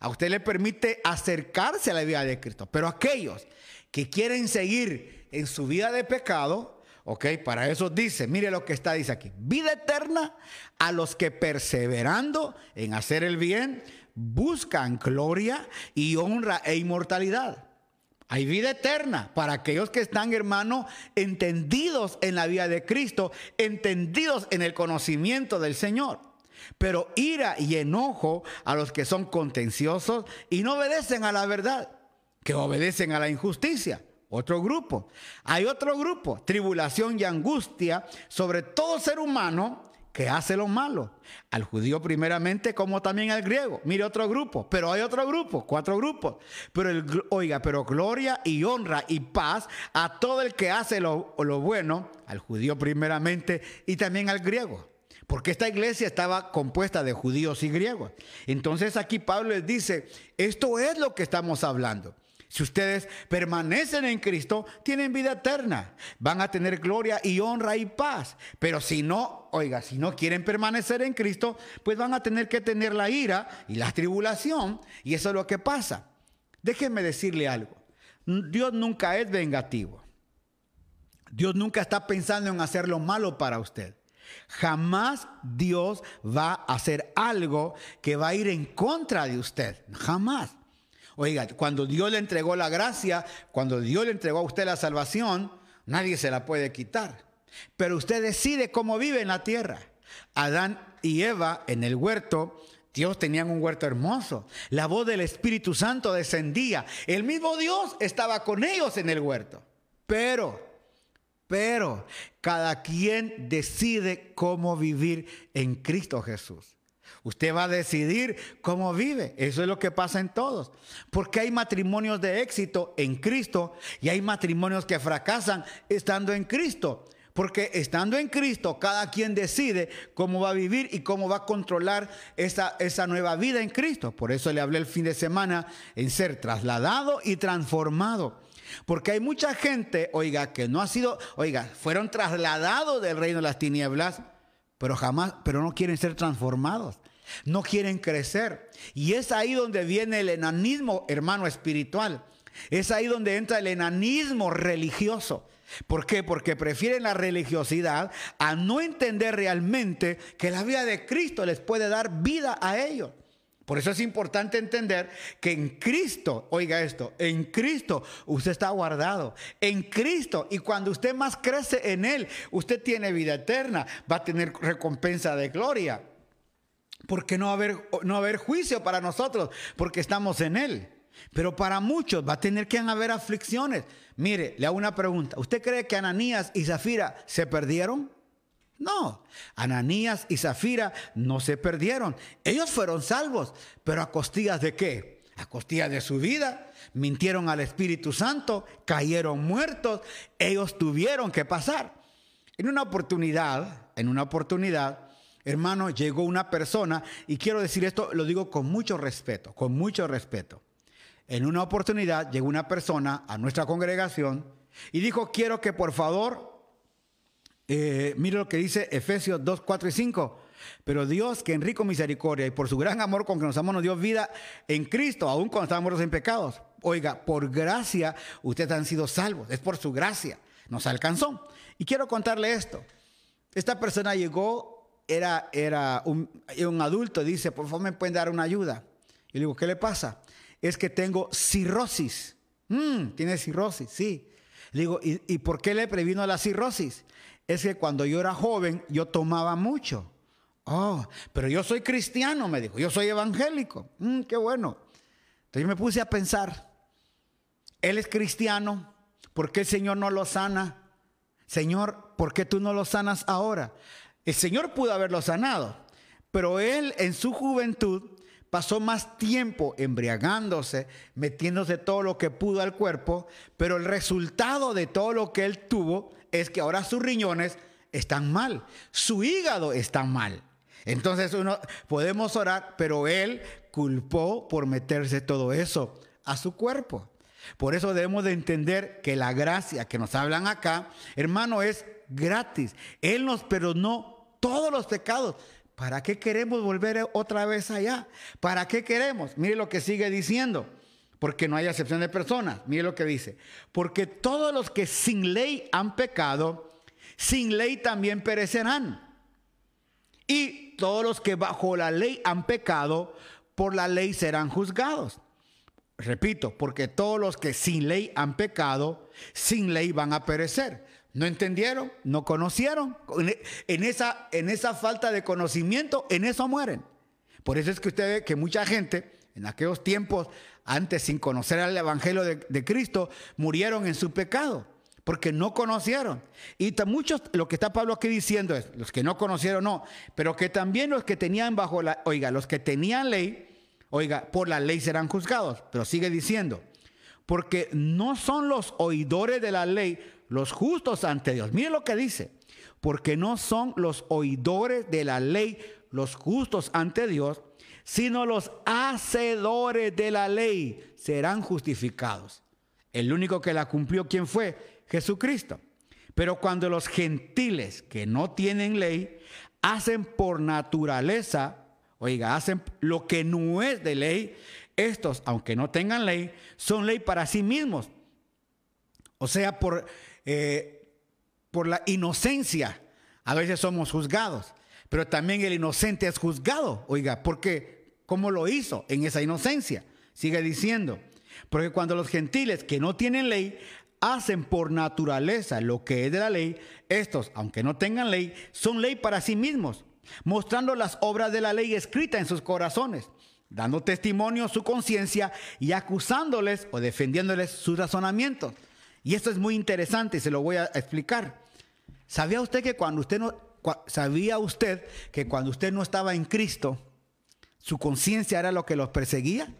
a usted le permite acercarse a la vida de Cristo, pero aquellos que quieren seguir en su vida de pecado, Ok, para eso dice, mire lo que está, dice aquí, vida eterna a los que perseverando en hacer el bien buscan gloria y honra e inmortalidad. Hay vida eterna para aquellos que están, hermano, entendidos en la vida de Cristo, entendidos en el conocimiento del Señor. Pero ira y enojo a los que son contenciosos y no obedecen a la verdad, que obedecen a la injusticia. Otro grupo. Hay otro grupo, tribulación y angustia sobre todo ser humano que hace lo malo. Al judío primeramente como también al griego. Mire otro grupo, pero hay otro grupo, cuatro grupos. Pero el, oiga, pero gloria y honra y paz a todo el que hace lo, lo bueno, al judío primeramente y también al griego. Porque esta iglesia estaba compuesta de judíos y griegos. Entonces aquí Pablo les dice, esto es lo que estamos hablando. Si ustedes permanecen en Cristo, tienen vida eterna. Van a tener gloria y honra y paz. Pero si no, oiga, si no quieren permanecer en Cristo, pues van a tener que tener la ira y la tribulación. Y eso es lo que pasa. Déjenme decirle algo. Dios nunca es vengativo. Dios nunca está pensando en hacer lo malo para usted. Jamás Dios va a hacer algo que va a ir en contra de usted. Jamás. Oiga, cuando Dios le entregó la gracia, cuando Dios le entregó a usted la salvación, nadie se la puede quitar. Pero usted decide cómo vive en la tierra. Adán y Eva en el huerto, Dios tenían un huerto hermoso. La voz del Espíritu Santo descendía. El mismo Dios estaba con ellos en el huerto. Pero, pero, cada quien decide cómo vivir en Cristo Jesús. Usted va a decidir cómo vive. Eso es lo que pasa en todos. Porque hay matrimonios de éxito en Cristo y hay matrimonios que fracasan estando en Cristo. Porque estando en Cristo, cada quien decide cómo va a vivir y cómo va a controlar esa, esa nueva vida en Cristo. Por eso le hablé el fin de semana en ser trasladado y transformado. Porque hay mucha gente, oiga, que no ha sido, oiga, fueron trasladados del reino de las tinieblas, pero jamás, pero no quieren ser transformados. No quieren crecer. Y es ahí donde viene el enanismo, hermano, espiritual. Es ahí donde entra el enanismo religioso. ¿Por qué? Porque prefieren la religiosidad a no entender realmente que la vida de Cristo les puede dar vida a ellos. Por eso es importante entender que en Cristo, oiga esto, en Cristo usted está guardado, en Cristo, y cuando usted más crece en Él, usted tiene vida eterna, va a tener recompensa de gloria. Porque no va, a haber, no haber juicio para nosotros, porque estamos en Él. Pero para muchos va a tener que haber aflicciones. Mire, le hago una pregunta. ¿Usted cree que Ananías y Zafira se perdieron? No, Ananías y Zafira no se perdieron. Ellos fueron salvos, pero a costillas de qué? A costillas de su vida. Mintieron al Espíritu Santo, cayeron muertos. Ellos tuvieron que pasar. En una oportunidad, en una oportunidad, hermano, llegó una persona, y quiero decir esto, lo digo con mucho respeto, con mucho respeto. En una oportunidad llegó una persona a nuestra congregación y dijo, quiero que por favor, eh, mire lo que dice Efesios 2, 4 y 5. Pero Dios, que en rico misericordia y por su gran amor con que nos amamos, nos dio vida en Cristo, aun cuando estábamos en pecados. Oiga, por gracia ustedes han sido salvos, es por su gracia, nos alcanzó. Y quiero contarle esto. Esta persona llegó, era, era un, un adulto, dice, por favor me pueden dar una ayuda. Y le digo, ¿qué le pasa? Es que tengo cirrosis. Mm, ¿Tiene cirrosis? Sí. Le digo, ¿y, ¿y por qué le previno la cirrosis? Es que cuando yo era joven, yo tomaba mucho. Oh, pero yo soy cristiano, me dijo. Yo soy evangélico. Mm, qué bueno. Entonces yo me puse a pensar, él es cristiano, ¿por qué el Señor no lo sana? Señor, ¿por qué tú no lo sanas ahora? El Señor pudo haberlo sanado, pero él en su juventud pasó más tiempo embriagándose, metiéndose todo lo que pudo al cuerpo, pero el resultado de todo lo que él tuvo es que ahora sus riñones están mal, su hígado está mal. Entonces uno podemos orar, pero él culpó por meterse todo eso a su cuerpo. Por eso debemos de entender que la gracia que nos hablan acá, hermano, es gratis. Él nos perdonó todos los pecados. ¿Para qué queremos volver otra vez allá? ¿Para qué queremos? Mire lo que sigue diciendo. Porque no hay excepción de personas. Mire lo que dice. Porque todos los que sin ley han pecado, sin ley también perecerán. Y todos los que bajo la ley han pecado, por la ley serán juzgados. Repito, porque todos los que sin ley han pecado, sin ley van a perecer. ¿No entendieron? ¿No conocieron? En esa, en esa falta de conocimiento, en eso mueren. Por eso es que usted ve que mucha gente, en aquellos tiempos, antes sin conocer al Evangelio de, Cristo, murieron en su pecado porque no conocieron. Y muchos, lo que está Pablo aquí diciendo es, los que no conocieron no, pero que también los que tenían bajo la, oiga, los que tenían ley, oiga, por la ley serán juzgados. Pero sigue diciendo, porque no son los oidores de la ley los justos ante Dios. Mire lo que dice, porque no son los oidores de la ley los justos ante Dios, sino los hacedores de la ley serán justificados. El único que la cumplió, ¿quién fue? Jesucristo. Pero cuando los gentiles que no tienen ley hacen por naturaleza, oiga, hacen lo que no es de ley, estos, aunque no tengan ley, son ley para sí mismos. O sea, por, eh, por la inocencia, a veces somos juzgados, pero también el inocente es juzgado, oiga, porque ¿cómo lo hizo en esa inocencia? Sigue diciendo, porque cuando los gentiles que no tienen ley hacen por naturaleza lo que es de la ley, estos, aunque no tengan ley, son ley para sí mismos, mostrando las obras de la ley escritas en sus corazones, dando testimonio su conciencia y acusándoles o defendiéndoles sus razonamientos. Y esto es muy interesante y se lo voy a explicar. ¿Sabía usted que cuando usted no sabía usted que cuando usted no estaba en Cristo, su conciencia era lo que los perseguía?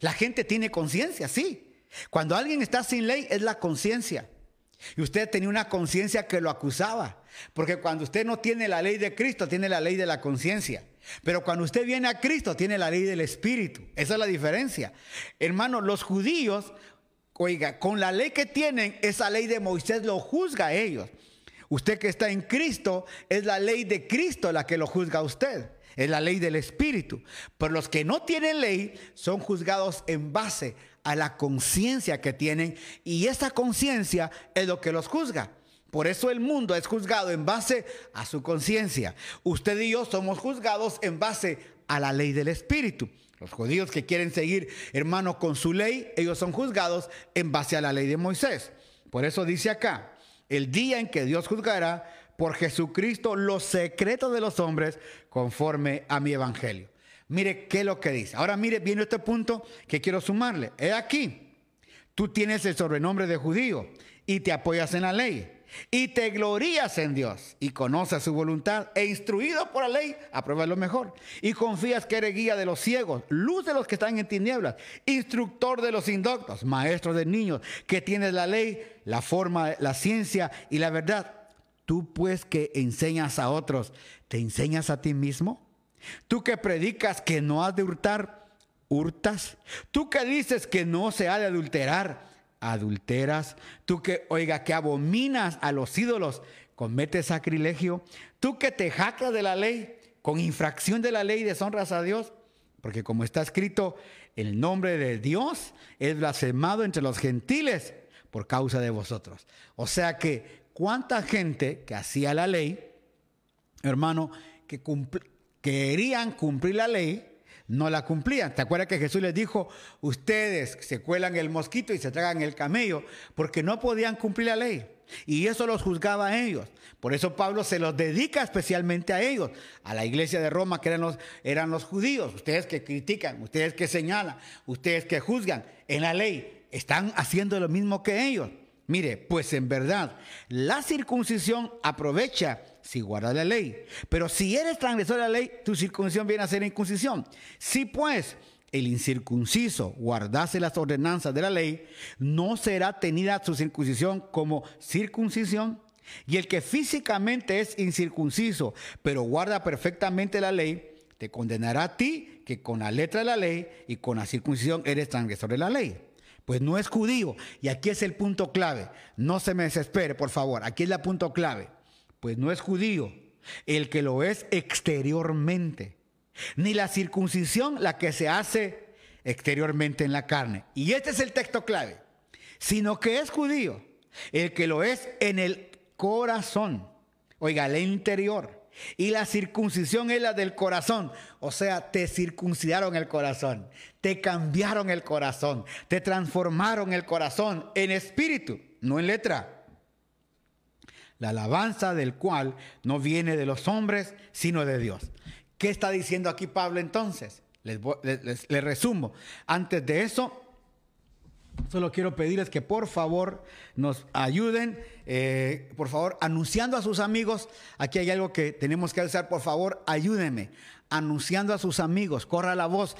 La gente tiene conciencia, sí, cuando alguien está sin ley es la conciencia. Y usted tenía una conciencia que lo acusaba. Porque cuando usted no tiene la ley de Cristo, tiene la ley de la conciencia. Pero cuando usted viene a Cristo, tiene la ley del Espíritu. Esa es la diferencia. Hermano, los judíos, oiga, con la ley que tienen, esa ley de Moisés lo juzga a ellos. Usted que está en Cristo, es la ley de Cristo la que lo juzga a usted. Es la ley del Espíritu. Pero los que no tienen ley son juzgados en base a la conciencia que tienen y esa conciencia es lo que los juzga. Por eso el mundo es juzgado en base a su conciencia. Usted y yo somos juzgados en base a la ley del Espíritu. Los judíos que quieren seguir, hermano, con su ley, ellos son juzgados en base a la ley de Moisés. Por eso dice acá, el día en que Dios juzgará por Jesucristo los secretos de los hombres conforme a mi evangelio. Mire qué es lo que dice. Ahora mire, viene este punto que quiero sumarle. He aquí, tú tienes el sobrenombre de judío y te apoyas en la ley y te glorías en Dios y conoces su voluntad e instruido por la ley, apruebas lo mejor y confías que eres guía de los ciegos, luz de los que están en tinieblas, instructor de los indoctos, maestro de niños, que tienes la ley, la forma, la ciencia y la verdad. Tú pues que enseñas a otros, ¿te enseñas a ti mismo? Tú que predicas que no has de hurtar, hurtas. Tú que dices que no se ha de adulterar, adulteras. Tú que, oiga, que abominas a los ídolos, cometes sacrilegio. Tú que te jactas de la ley, con infracción de la ley deshonras a Dios. Porque como está escrito, el nombre de Dios es blasfemado entre los gentiles por causa de vosotros. O sea que cuánta gente que hacía la ley, hermano, que querían cumplir la ley, no la cumplían. ¿Te acuerdas que Jesús les dijo, ustedes se cuelan el mosquito y se tragan el camello, porque no podían cumplir la ley? Y eso los juzgaba a ellos. Por eso Pablo se los dedica especialmente a ellos, a la iglesia de Roma que eran los, eran los judíos, ustedes que critican, ustedes que señalan, ustedes que juzgan en la ley, están haciendo lo mismo que ellos. Mire, pues en verdad, la circuncisión aprovecha si guardas la ley. Pero si eres transgresor de la ley, tu circuncisión viene a ser inclusión. Si pues el incircunciso guardase las ordenanzas de la ley, no será tenida su circuncisión como circuncisión. Y el que físicamente es incircunciso, pero guarda perfectamente la ley, te condenará a ti que con la letra de la ley y con la circuncisión eres transgresor de la ley pues no es judío. Y aquí es el punto clave. No se me desespere, por favor. Aquí es el punto clave. Pues no es judío el que lo es exteriormente, ni la circuncisión la que se hace exteriormente en la carne. Y este es el texto clave. Sino que es judío el que lo es en el corazón. Oiga, el interior. Y la circuncisión es la del corazón. O sea, te circuncidaron el corazón, te cambiaron el corazón, te transformaron el corazón en espíritu, no en letra. La alabanza del cual no viene de los hombres, sino de Dios. ¿Qué está diciendo aquí Pablo entonces? Les, resumo. Antes de eso, Solo quiero pedirles que por favor nos ayuden, eh, por favor, anunciando a sus amigos. Aquí hay algo que tenemos que hacer, por favor, ayúdenme. Anunciando a sus amigos, corra la voz.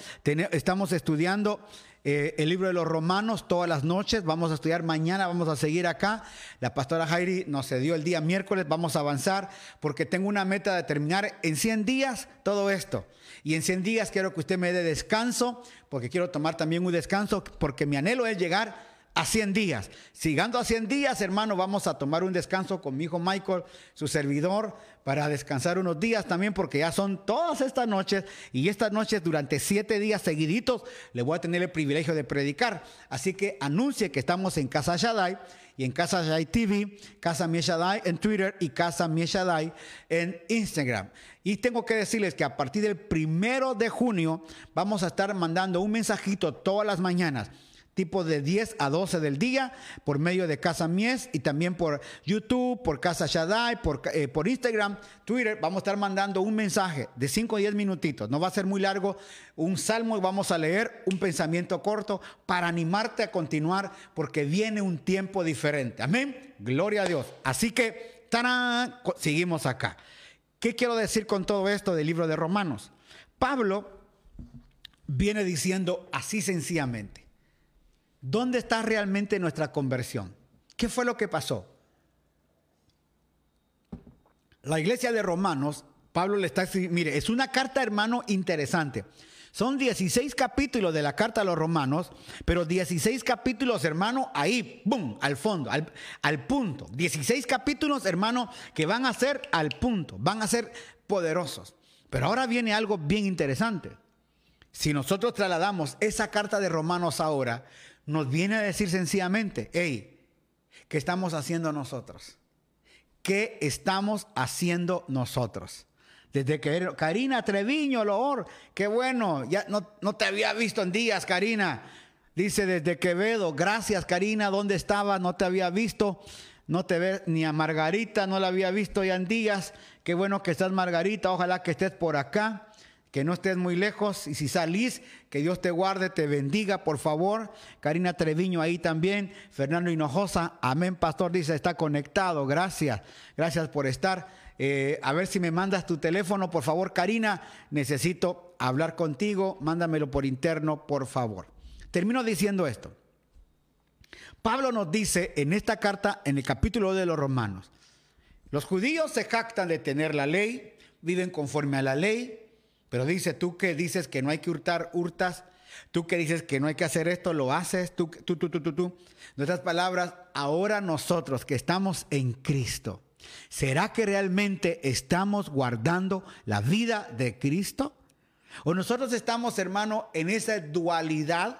estamos estudiando eh, el libro de los romanos todas las noches. Vamos a estudiar mañana, vamos a seguir acá. La pastora Jairi nos cedió el día miércoles, vamos a avanzar porque tengo una meta de terminar en 100 días todo esto. Y en 100 días quiero que usted me dé descanso, porque quiero tomar también un descanso, porque mi anhelo es llegar a 100 días. Sigando a 100 días, hermano, vamos a tomar un descanso con mi hijo Michael, su servidor, para descansar unos días también, porque ya son todas estas noches y estas noches durante siete días seguiditos le voy a tener el privilegio de predicar. Así que anuncie que estamos en Casa Shaddai y en Casa Shaddai TV, Casa Mieshadai en Twitter y Casa Mieshadai en Instagram. Y tengo que decirles que a partir del primero de junio vamos a estar mandando un mensajito todas las mañanas tipo de 10 a 12 del día, por medio de Casa Mies y también por YouTube, por Casa Shaddai, por, eh, Instagram, Twitter. Vamos a estar mandando un mensaje de 5 a 10 minutitos. No va a ser muy largo. Un salmo y vamos a leer un pensamiento corto para animarte a continuar porque viene un tiempo diferente. Amén. Gloria a Dios. Así que, ¡tarán! seguimos acá. ¿Qué quiero decir con todo esto del libro de Romanos? Pablo viene diciendo así sencillamente ¿Dónde está realmente nuestra conversión? ¿Qué fue lo que pasó? La iglesia de Romanos, Pablo le está mire, es una carta hermano interesante. Son 16 capítulos de la carta a los romanos, pero 16 capítulos, hermano, ahí, ¡bum!, al fondo, al, al, punto. 16 capítulos, hermano, que van a ser al punto, van a ser poderosos. Pero ahora viene algo bien interesante. Si nosotros trasladamos esa carta de romanos ahora, nos viene a decir sencillamente, hey, ¿qué estamos haciendo nosotros? ¿Qué estamos haciendo nosotros? Desde que Karina Treviño, Loor, qué bueno, ya no, no te había visto en días, Karina. Dice desde Quevedo, gracias Karina, ¿dónde estabas? No te había visto, no te ve ni a Margarita, no la había visto ya en días. Qué bueno que estás Margarita, ojalá que estés por acá que no estés muy lejos y si salís, que Dios te guarde, te bendiga, por favor. Karina Treviño ahí también, Fernando Hinojosa, amén, pastor, dice, está conectado, gracias, gracias por estar. Eh, a ver si me mandas tu teléfono, por favor, Karina, necesito hablar contigo, mándamelo por interno, por favor. Termino diciendo esto. Pablo nos dice en esta carta, en el capítulo de los Romanos, Los judíos se jactan de tener la ley, viven conforme a la ley, pero dice, tú que dices que no hay que hurtar, hurtas. Tú que dices que no hay que hacer esto, lo haces. Tú, tú, tú, tú, tú. Nuestras palabras, ahora nosotros que estamos en Cristo, ¿será que realmente estamos guardando la vida de Cristo? ¿O nosotros estamos, hermano, en esa dualidad?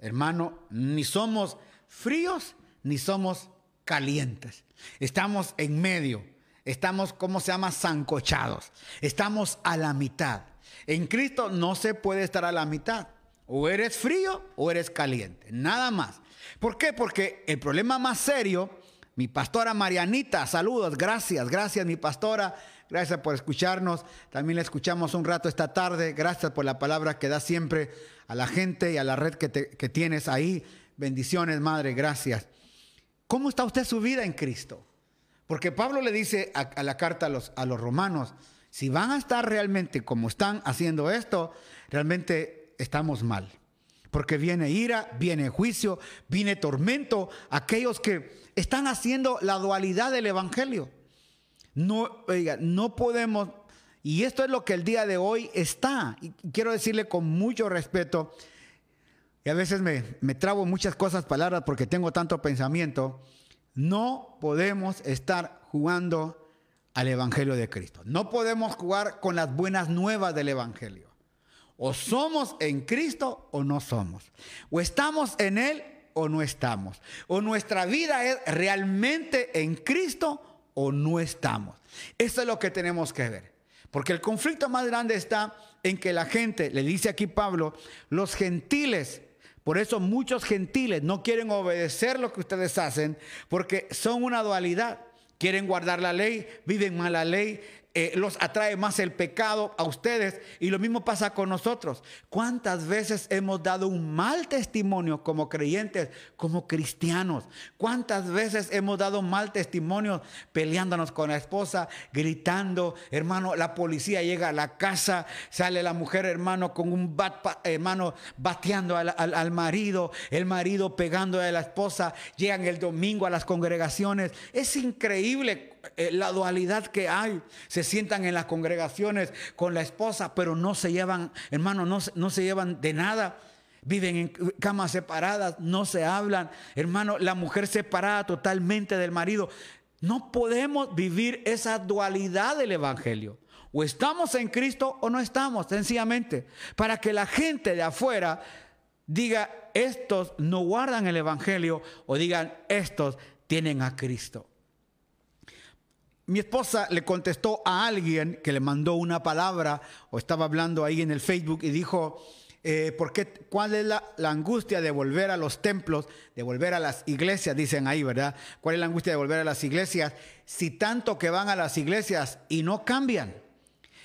Hermano, ni somos fríos ni somos calientes. Estamos en medio. Estamos, ¿cómo se llama? Zancochados. Estamos a la mitad. En Cristo no se puede estar a la mitad. O eres frío o eres caliente. Nada más. ¿Por qué? Porque el problema más serio, mi pastora Marianita, saludos, gracias, gracias mi pastora. Gracias por escucharnos. También le escuchamos un rato esta tarde. Gracias por la palabra que da siempre a la gente y a la red que, tienes ahí. Bendiciones, Madre. Gracias. ¿Cómo está usted su vida en Cristo? Porque Pablo le dice a, la carta a los, romanos, si van a estar realmente como están haciendo esto, realmente estamos mal. Porque viene ira, viene juicio, viene tormento, aquellos que están haciendo la dualidad del Evangelio. No, no podemos, y esto es lo que el día de hoy está, y quiero decirle con mucho respeto, y a veces me, me trabo muchas cosas, palabras, porque tengo tanto pensamiento, no podemos estar jugando al Evangelio de Cristo. No podemos jugar con las buenas nuevas del Evangelio. O somos en Cristo o no somos. O estamos en Él o no estamos. O nuestra vida es realmente en Cristo o no estamos. Eso es lo que tenemos que ver. Porque el conflicto más grande está en que la gente, le dice aquí Pablo, los gentiles por eso muchos gentiles no quieren obedecer lo que ustedes hacen porque son una dualidad. Quieren guardar la ley, viven mal la ley, eh, los atrae más el pecado a ustedes y lo mismo pasa con nosotros. ¿Cuántas veces hemos dado un mal testimonio como creyentes, como cristianos? ¿Cuántas veces hemos dado mal testimonio peleándonos con la esposa, gritando, hermano, la policía llega a la casa, sale la mujer, hermano, con un bat, hermano, bateando al, al marido, el marido pegando a la esposa, llegan el domingo a las congregaciones. Es increíble la dualidad que hay. Se sientan en las congregaciones con la esposa, pero no se llevan, hermano, no, no se llevan de nada. Viven en camas separadas, no se hablan. Hermano, la mujer separada totalmente del marido. No podemos vivir esa dualidad del Evangelio. O estamos en Cristo o no estamos, sencillamente. Para que la gente de afuera diga, estos no guardan el Evangelio o digan, estos tienen a Cristo mi esposa le contestó a alguien que le mandó una palabra o estaba hablando ahí en el Facebook y dijo, eh, ¿por qué, ¿cuál es la, angustia de volver a los templos, de volver a las iglesias? Dicen ahí, ¿verdad? ¿Cuál es la angustia de volver a las iglesias si tanto que van a las iglesias y no cambian?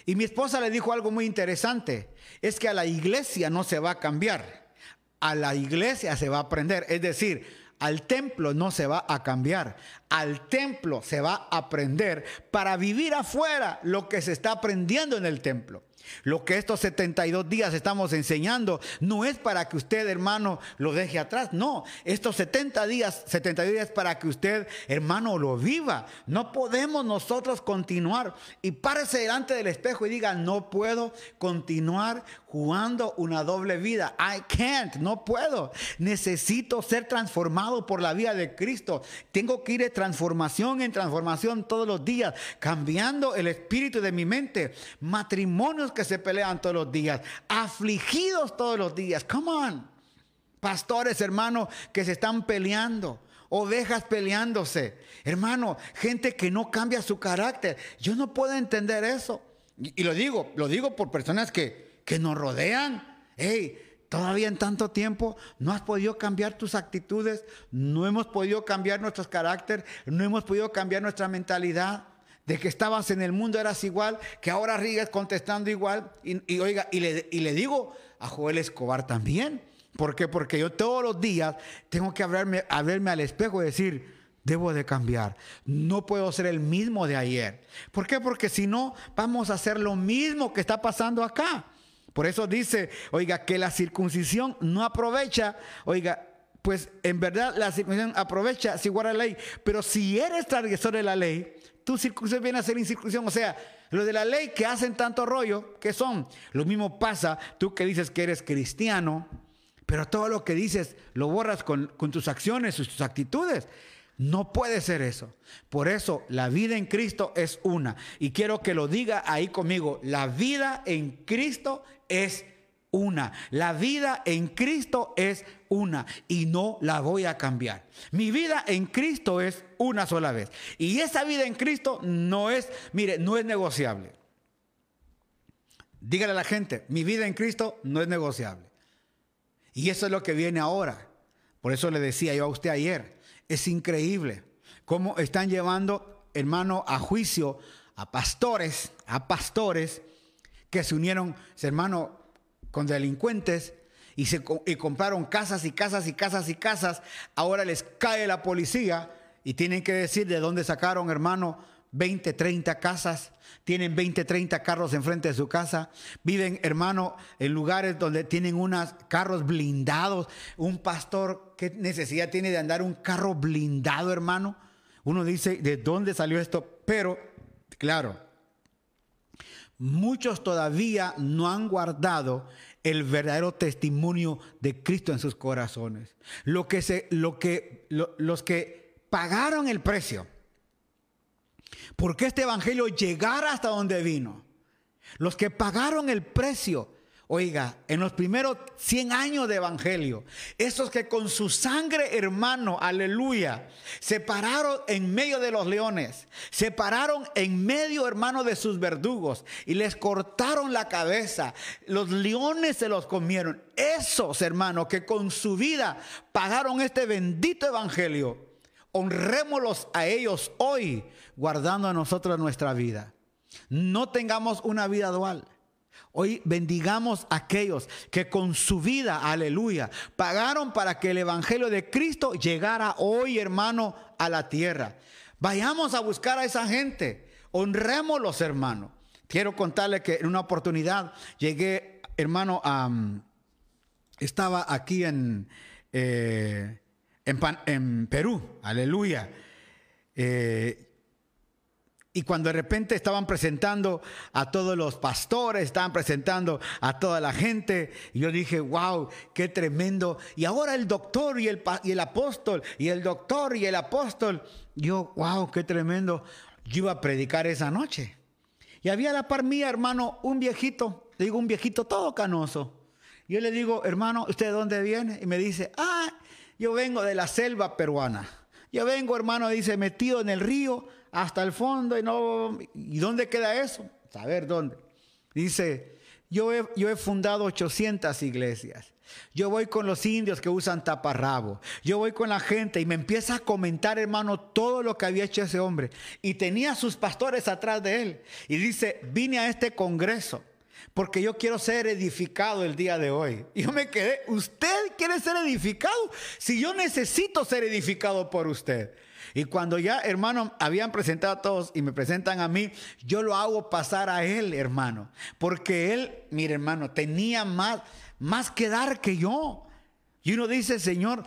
Y mi esposa le dijo algo muy interesante, es que a la iglesia no se va a cambiar, a la iglesia se va a aprender, es decir, al templo no se va a cambiar, al templo se va a aprender para vivir afuera lo que se está aprendiendo en el templo. Lo que estos 72 días estamos enseñando no es para que usted, hermano, lo deje atrás. No, estos 70 días, 70 días para que usted, hermano, lo viva. No podemos nosotros continuar. Y párese delante del espejo y diga, no puedo continuar jugando una doble vida. I can't, no puedo. Necesito ser transformado por la vida de Cristo. Tengo que ir de transformación en transformación todos los días, cambiando el espíritu de mi mente. Matrimonios que se pelean todos los días, afligidos todos los días. Come on. Pastores, hermanos, que se están peleando ovejas peleándose. Hermano, gente que no cambia su carácter. Yo no puedo entender eso. Y, lo digo, lo digo por personas que, que nos rodean. Hey, todavía en tanto tiempo no has podido cambiar tus actitudes, no hemos podido cambiar nuestros carácter, no hemos podido cambiar nuestra mentalidad de que estabas en el mundo eras igual, que ahora rigues contestando igual. Y, oiga, y le, y le, digo a Joel Escobar también. ¿Por qué? Porque yo todos los días tengo que hablarme, verme al espejo y decir, debo de cambiar. No puedo ser el mismo de ayer. ¿Por qué? Porque si no, vamos a hacer lo mismo que está pasando acá. Por eso dice, oiga, que la circuncisión no aprovecha, oiga, pues en verdad la circuncisión aprovecha si guarda la ley, pero si eres transgresor de la ley, tu circuncisión viene a ser incircuncisión. O sea, lo de la ley que hacen tanto rollo, ¿qué son? Lo mismo pasa, tú que dices que eres cristiano, pero todo lo que dices lo borras con, con tus acciones, tus actitudes. No puede ser eso. Por eso la vida en Cristo es una. Y quiero que lo diga ahí conmigo. La vida en Cristo es una. La vida en Cristo es una y no la voy a cambiar. Mi vida en Cristo es una sola vez. Y esa vida en Cristo no es, mire, no es negociable. Dígale a la gente, mi vida en Cristo no es negociable. Y eso es lo que viene ahora. Por eso le decía yo a usted ayer, es increíble cómo están llevando, hermano, a juicio a pastores, a pastores que se unieron, hermano, con delincuentes y, se, y compraron casas y casas y casas y casas. Ahora les cae la policía y tienen que decir de dónde sacaron, hermano, 20, 30 casas, tienen 20, 30 carros enfrente de su casa, viven, hermano, en lugares donde tienen unos carros blindados. Un pastor, ¿qué necesidad tiene de andar un carro blindado, hermano? Uno dice, ¿de dónde salió esto? Pero, claro, muchos todavía no han guardado el verdadero testimonio de Cristo en sus corazones. Lo que se, lo que, los que pagaron el precio porque este evangelio llegara hasta donde vino. Los que pagaron el precio, oiga, en los primeros 100 años de evangelio, esos que con su sangre, hermano, aleluya, se pararon en medio de los leones, se pararon en medio, hermano, de sus verdugos y les cortaron la cabeza. Los leones se los comieron. Esos, hermanos, que con su vida pagaron este bendito evangelio honrémoslos a ellos hoy, guardando a nosotros nuestra vida. No tengamos una vida dual. Hoy bendigamos a aquellos que con su vida, aleluya, pagaron para que el Evangelio de Cristo llegara hoy, hermano, a la tierra. Vayamos a buscar a esa gente. Honrémoslos, hermano. Quiero contarle que en una oportunidad llegué, hermano, a, estaba aquí en, eh, en, Perú, aleluya. Eh, y cuando de repente estaban presentando a todos los pastores, estaban presentando a toda la gente, yo dije, wow, qué tremendo. Y ahora el doctor y el, y el apóstol, y el doctor y el apóstol, yo, wow, qué tremendo. Yo iba a predicar esa noche. Y había a la par mía, hermano, un viejito, le digo un viejito todo canoso. Yo le digo, hermano, ¿usted de dónde viene? Y me dice, ah, yo vengo de la selva peruana. Yo vengo, hermano, dice, metido en el río hasta el fondo y no... ¿Y dónde queda eso? A ver dónde. Dice, yo he, yo he fundado 800 iglesias. Yo voy con los indios que usan taparrabo. Yo voy con la gente y me empieza a comentar, hermano, todo lo que había hecho ese hombre. Y tenía sus pastores atrás de él. Y dice, vine a este congreso porque yo quiero ser edificado el día de hoy. Yo me quedé, ¿usted quiere ser edificado? Si yo necesito ser edificado por usted. Y cuando ya, hermano, habían presentado a todos y me presentan a mí, yo lo hago pasar a él, hermano. Porque él, mire, hermano, tenía más, más que dar que yo. Y uno dice, Señor,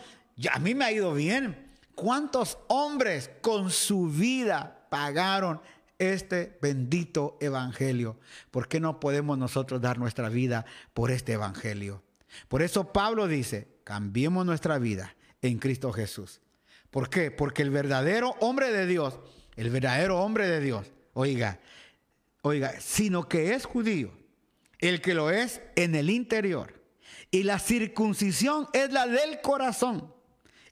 a mí me ha ido bien. ¿Cuántos hombres con su vida pagaron este bendito evangelio. ¿Por qué no podemos nosotros dar nuestra vida por este evangelio? Por eso Pablo dice, cambiemos nuestra vida en Cristo Jesús. ¿Por qué? Porque el verdadero hombre de Dios, el verdadero hombre de Dios, oiga, oiga, sino que es judío, el que lo es en el interior. Y la circuncisión es la del corazón,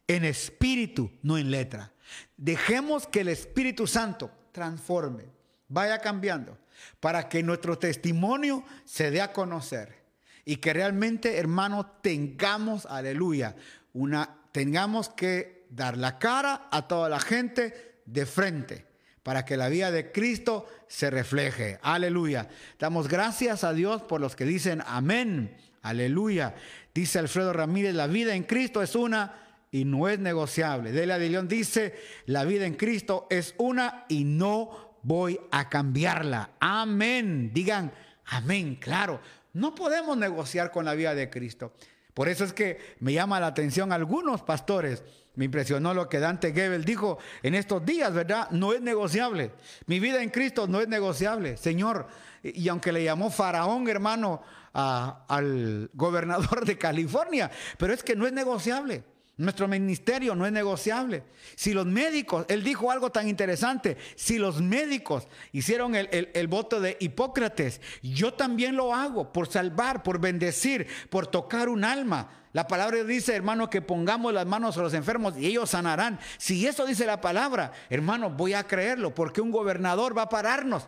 en espíritu, no en letra. Dejemos que el Espíritu Santo transforme, vaya cambiando, para que nuestro testimonio se dé a conocer y que realmente, hermano, tengamos, aleluya, una, tengamos que dar la cara a toda la gente de frente para que la vida de Cristo se refleje. Aleluya. Damos gracias a Dios por los que dicen amén. Aleluya. Dice Alfredo Ramírez, la vida en Cristo es una y no es negociable. Delia de León dice, la vida en Cristo es una y no voy a cambiarla. Amén. Digan, amén, claro. No podemos negociar con la vida de Cristo. Por eso es que me llama la atención algunos pastores Me impresionó lo que Dante Gebel dijo en estos días, ¿verdad? No es negociable. Mi vida en Cristo no es negociable. Señor, y aunque le llamó faraón, hermano, al gobernador de California, pero es que no es negociable. Nuestro ministerio no es negociable. Si los médicos, él dijo algo tan interesante, si los médicos hicieron el, el, voto de Hipócrates, yo también lo hago por salvar, por bendecir, por tocar un alma. La palabra dice, hermano, que pongamos las manos a los enfermos y ellos sanarán. Si eso dice la palabra, hermano, voy a creerlo, porque un gobernador va a pararnos.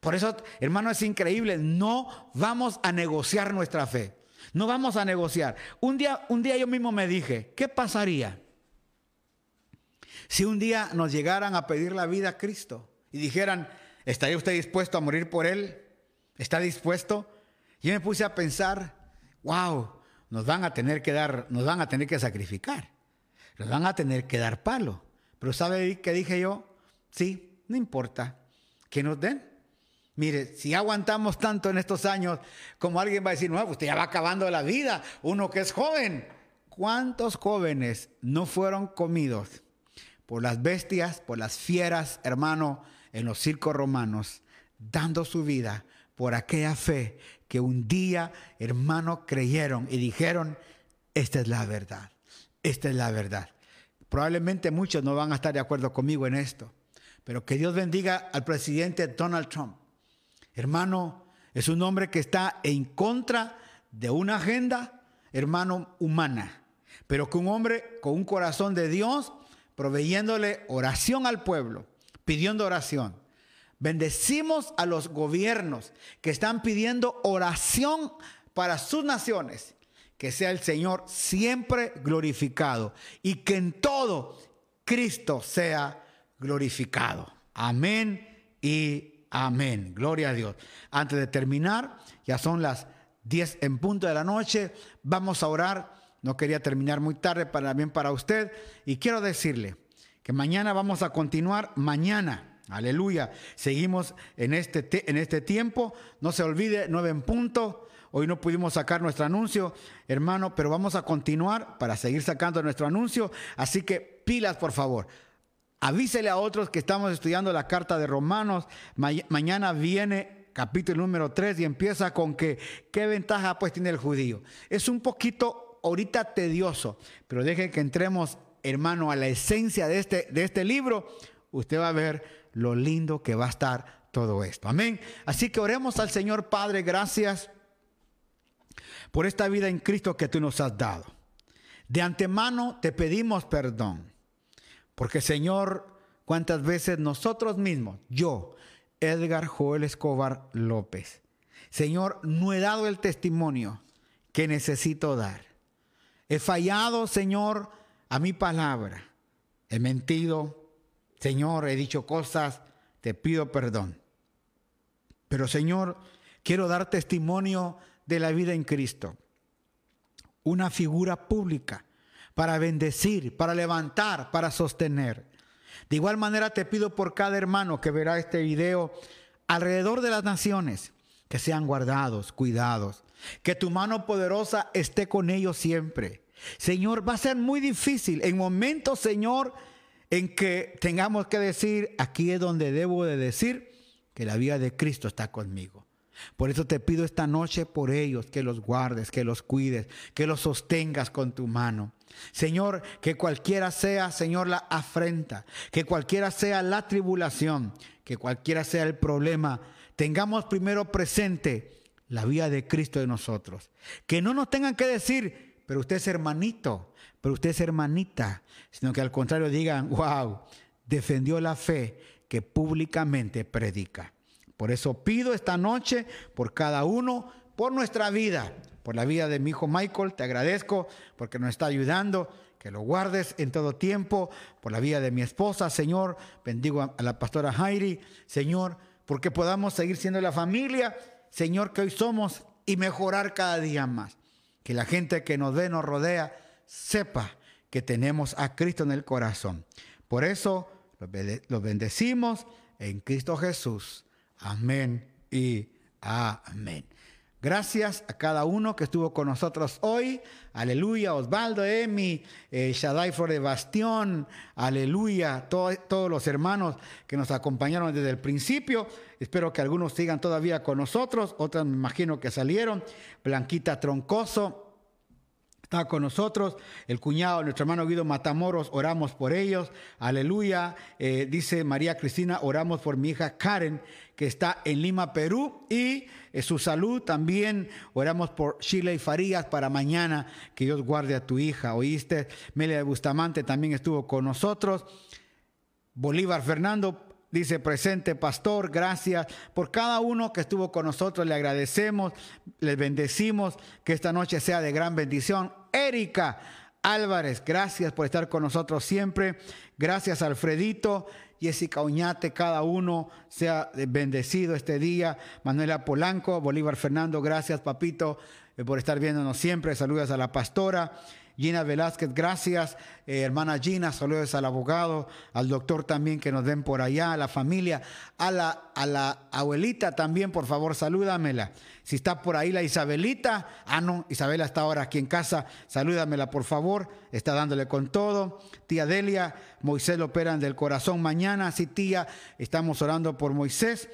Por eso, hermano, es increíble, no vamos a negociar nuestra fe. No vamos a negociar. Un día, un día yo mismo me dije, ¿qué pasaría si un día nos llegaran a pedir la vida a Cristo y dijeran, ¿estaría usted dispuesto a morir por Él? ¿Está dispuesto? Yo me puse a pensar, wow, nos van a tener que dar, nos van a tener que sacrificar, nos van a tener que dar palo. Pero ¿sabe qué dije yo? Sí, no importa, que nos den. Mire, si aguantamos tanto en estos años, como alguien va a decir, no, usted ya va acabando la vida, uno que es joven. ¿Cuántos jóvenes no fueron comidos por las bestias, por las fieras, hermano, en los circos romanos, dando su vida por aquella fe que un día, hermano, creyeron y dijeron, esta es la verdad, esta es la verdad. Probablemente muchos no van a estar de acuerdo conmigo en esto, pero que Dios bendiga al presidente Donald Trump Hermano, es un hombre que está en contra de una agenda, hermano, humana, pero que un hombre con un corazón de Dios, proveyéndole oración al pueblo, pidiendo oración. Bendecimos a los gobiernos que están pidiendo oración para sus naciones. Que sea el Señor siempre glorificado y que en todo Cristo sea glorificado. Amén y Amén. Gloria a Dios. Antes de terminar, ya son las 10 en punto de la noche. Vamos a orar. No quería terminar muy tarde para bien para usted. Y quiero decirle que mañana vamos a continuar. Mañana. Aleluya. Seguimos en este, en este tiempo. No se olvide, 9 en punto. Hoy no pudimos sacar nuestro anuncio, hermano, pero vamos a continuar para seguir sacando nuestro anuncio. Así que pilas, por favor. Avísele a otros que estamos estudiando la carta de Romanos. mañana viene capítulo número 3 y empieza con que qué ventaja pues tiene el judío. Es un poquito ahorita tedioso, pero deje que entremos, hermano, a la esencia de este, de este libro. Usted va a ver lo lindo que va a estar todo esto. Amén. Así que oremos al Señor Padre, gracias por esta vida en Cristo que tú nos has dado. De antemano te pedimos perdón porque Señor, cuántas veces nosotros mismos, yo, Edgar Joel Escobar López, Señor, no he dado el testimonio que necesito dar. He fallado, Señor, a mi palabra. He mentido, Señor, he dicho cosas, te pido perdón. Pero Señor, quiero dar testimonio de la vida en Cristo. Una figura pública para bendecir, para levantar, para sostener. De igual manera te pido por cada hermano que verá este video alrededor de las naciones, que sean guardados, cuidados, que tu mano poderosa esté con ellos siempre. Señor, va a ser muy difícil en momentos, Señor, en que tengamos que decir, aquí es donde debo de decir que la vida de Cristo está conmigo. Por eso te pido esta noche por ellos, que los guardes, que los cuides, que los sostengas con tu mano. Señor, que cualquiera sea, Señor, la afrenta, que cualquiera sea la tribulación, que cualquiera sea el problema, tengamos primero presente la vida de Cristo de nosotros. Que no nos tengan que decir, pero usted es hermanito, pero usted es hermanita, sino que al contrario digan, wow, defendió la fe que públicamente predica. Por eso pido esta noche por cada uno, por nuestra vida, por la vida de mi hijo Michael. Te agradezco porque nos está ayudando. Que lo guardes en todo tiempo. Por la vida de mi esposa, Señor. Bendigo a la pastora Jairi, Señor, porque podamos seguir siendo la familia, Señor, que hoy somos y mejorar cada día más. Que la gente que nos ve, nos rodea, sepa que tenemos a Cristo en el corazón. Por eso los bendecimos en Cristo Jesús. Amén y amén. Gracias a cada uno que estuvo con nosotros hoy. Aleluya, Osvaldo, Emi, eh, Shaddai Flor de Bastión. Aleluya, todos los hermanos que nos acompañaron desde el principio. Espero que algunos sigan todavía con nosotros. Otros me imagino que salieron. Blanquita Troncoso, está con nosotros. El cuñado, nuestro hermano Guido Matamoros, oramos por ellos. Aleluya. Eh, dice María Cristina, oramos por mi hija Karen, que está en Lima, Perú. Y eh, su salud también. Oramos por Chile y Farías para mañana. Que Dios guarde a tu hija. ¿Oíste? Melia Bustamante también estuvo con nosotros. Bolívar Fernando, Dice presente, pastor, gracias por cada uno que estuvo con nosotros. Le agradecemos, les bendecimos, que esta noche sea de gran bendición. Erika Álvarez, gracias por estar con nosotros siempre. Gracias Alfredito, Jessica Oñate, cada uno sea bendecido este día. Manuela Polanco, Bolívar Fernando, gracias papito eh, por estar viéndonos siempre. Saludos a la pastora. Gina Velázquez, gracias. Eh, hermana Gina, saludos al abogado, al doctor también que nos den por allá, a la familia, a la, a la abuelita también, por favor, salúdamela. Si está por ahí la Isabelita, ah, no, Isabela está ahora aquí en casa, salúdamela, por favor, está dándole con todo. Tía Delia, Moisés lo operan del corazón mañana, sí, tía, estamos orando por Moisés.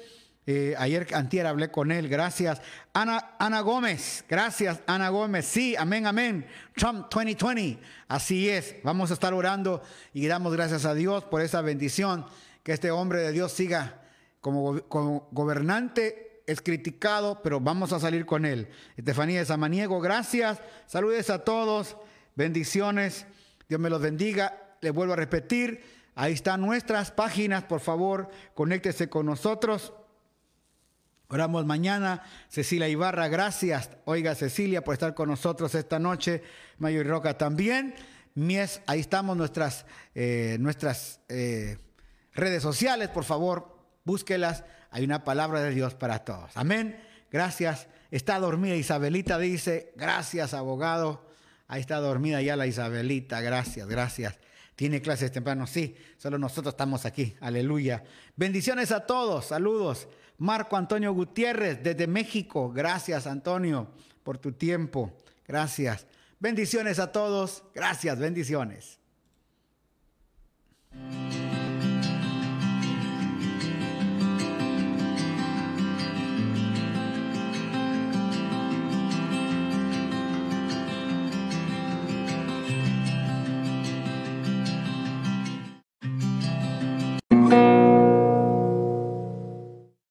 Eh, ayer, antier hablé con él, gracias. Ana, Ana Gómez, gracias, Ana Gómez. Sí, amén, amén. Trump 2020, así es. Vamos a estar orando y damos gracias a Dios por esa bendición. Que este hombre de Dios siga como, gobernante. Es criticado, pero vamos a salir con él. Estefanía de Samaniego, gracias. Saludes a todos. Bendiciones. Dios me los bendiga. Le vuelvo a repetir. Ahí están nuestras páginas. Por favor, conéctese con nosotros. Oramos mañana. Cecilia Ibarra, gracias. Oiga, Cecilia, por estar con nosotros esta noche. Mayo y Roca también. Mies, ahí estamos nuestras, eh, nuestras eh, redes sociales. Por favor, búsquelas. Hay una palabra de Dios para todos. Amén. Gracias. Está dormida Isabelita, dice. Gracias, abogado. Ahí está dormida ya la Isabelita. Gracias, gracias. Tiene clases temprano. Sí, solo nosotros estamos aquí. Aleluya. Bendiciones a todos. Saludos. Marco Antonio Gutiérrez desde México. Gracias Antonio por tu tiempo. Gracias. Bendiciones a todos. Gracias, bendiciones.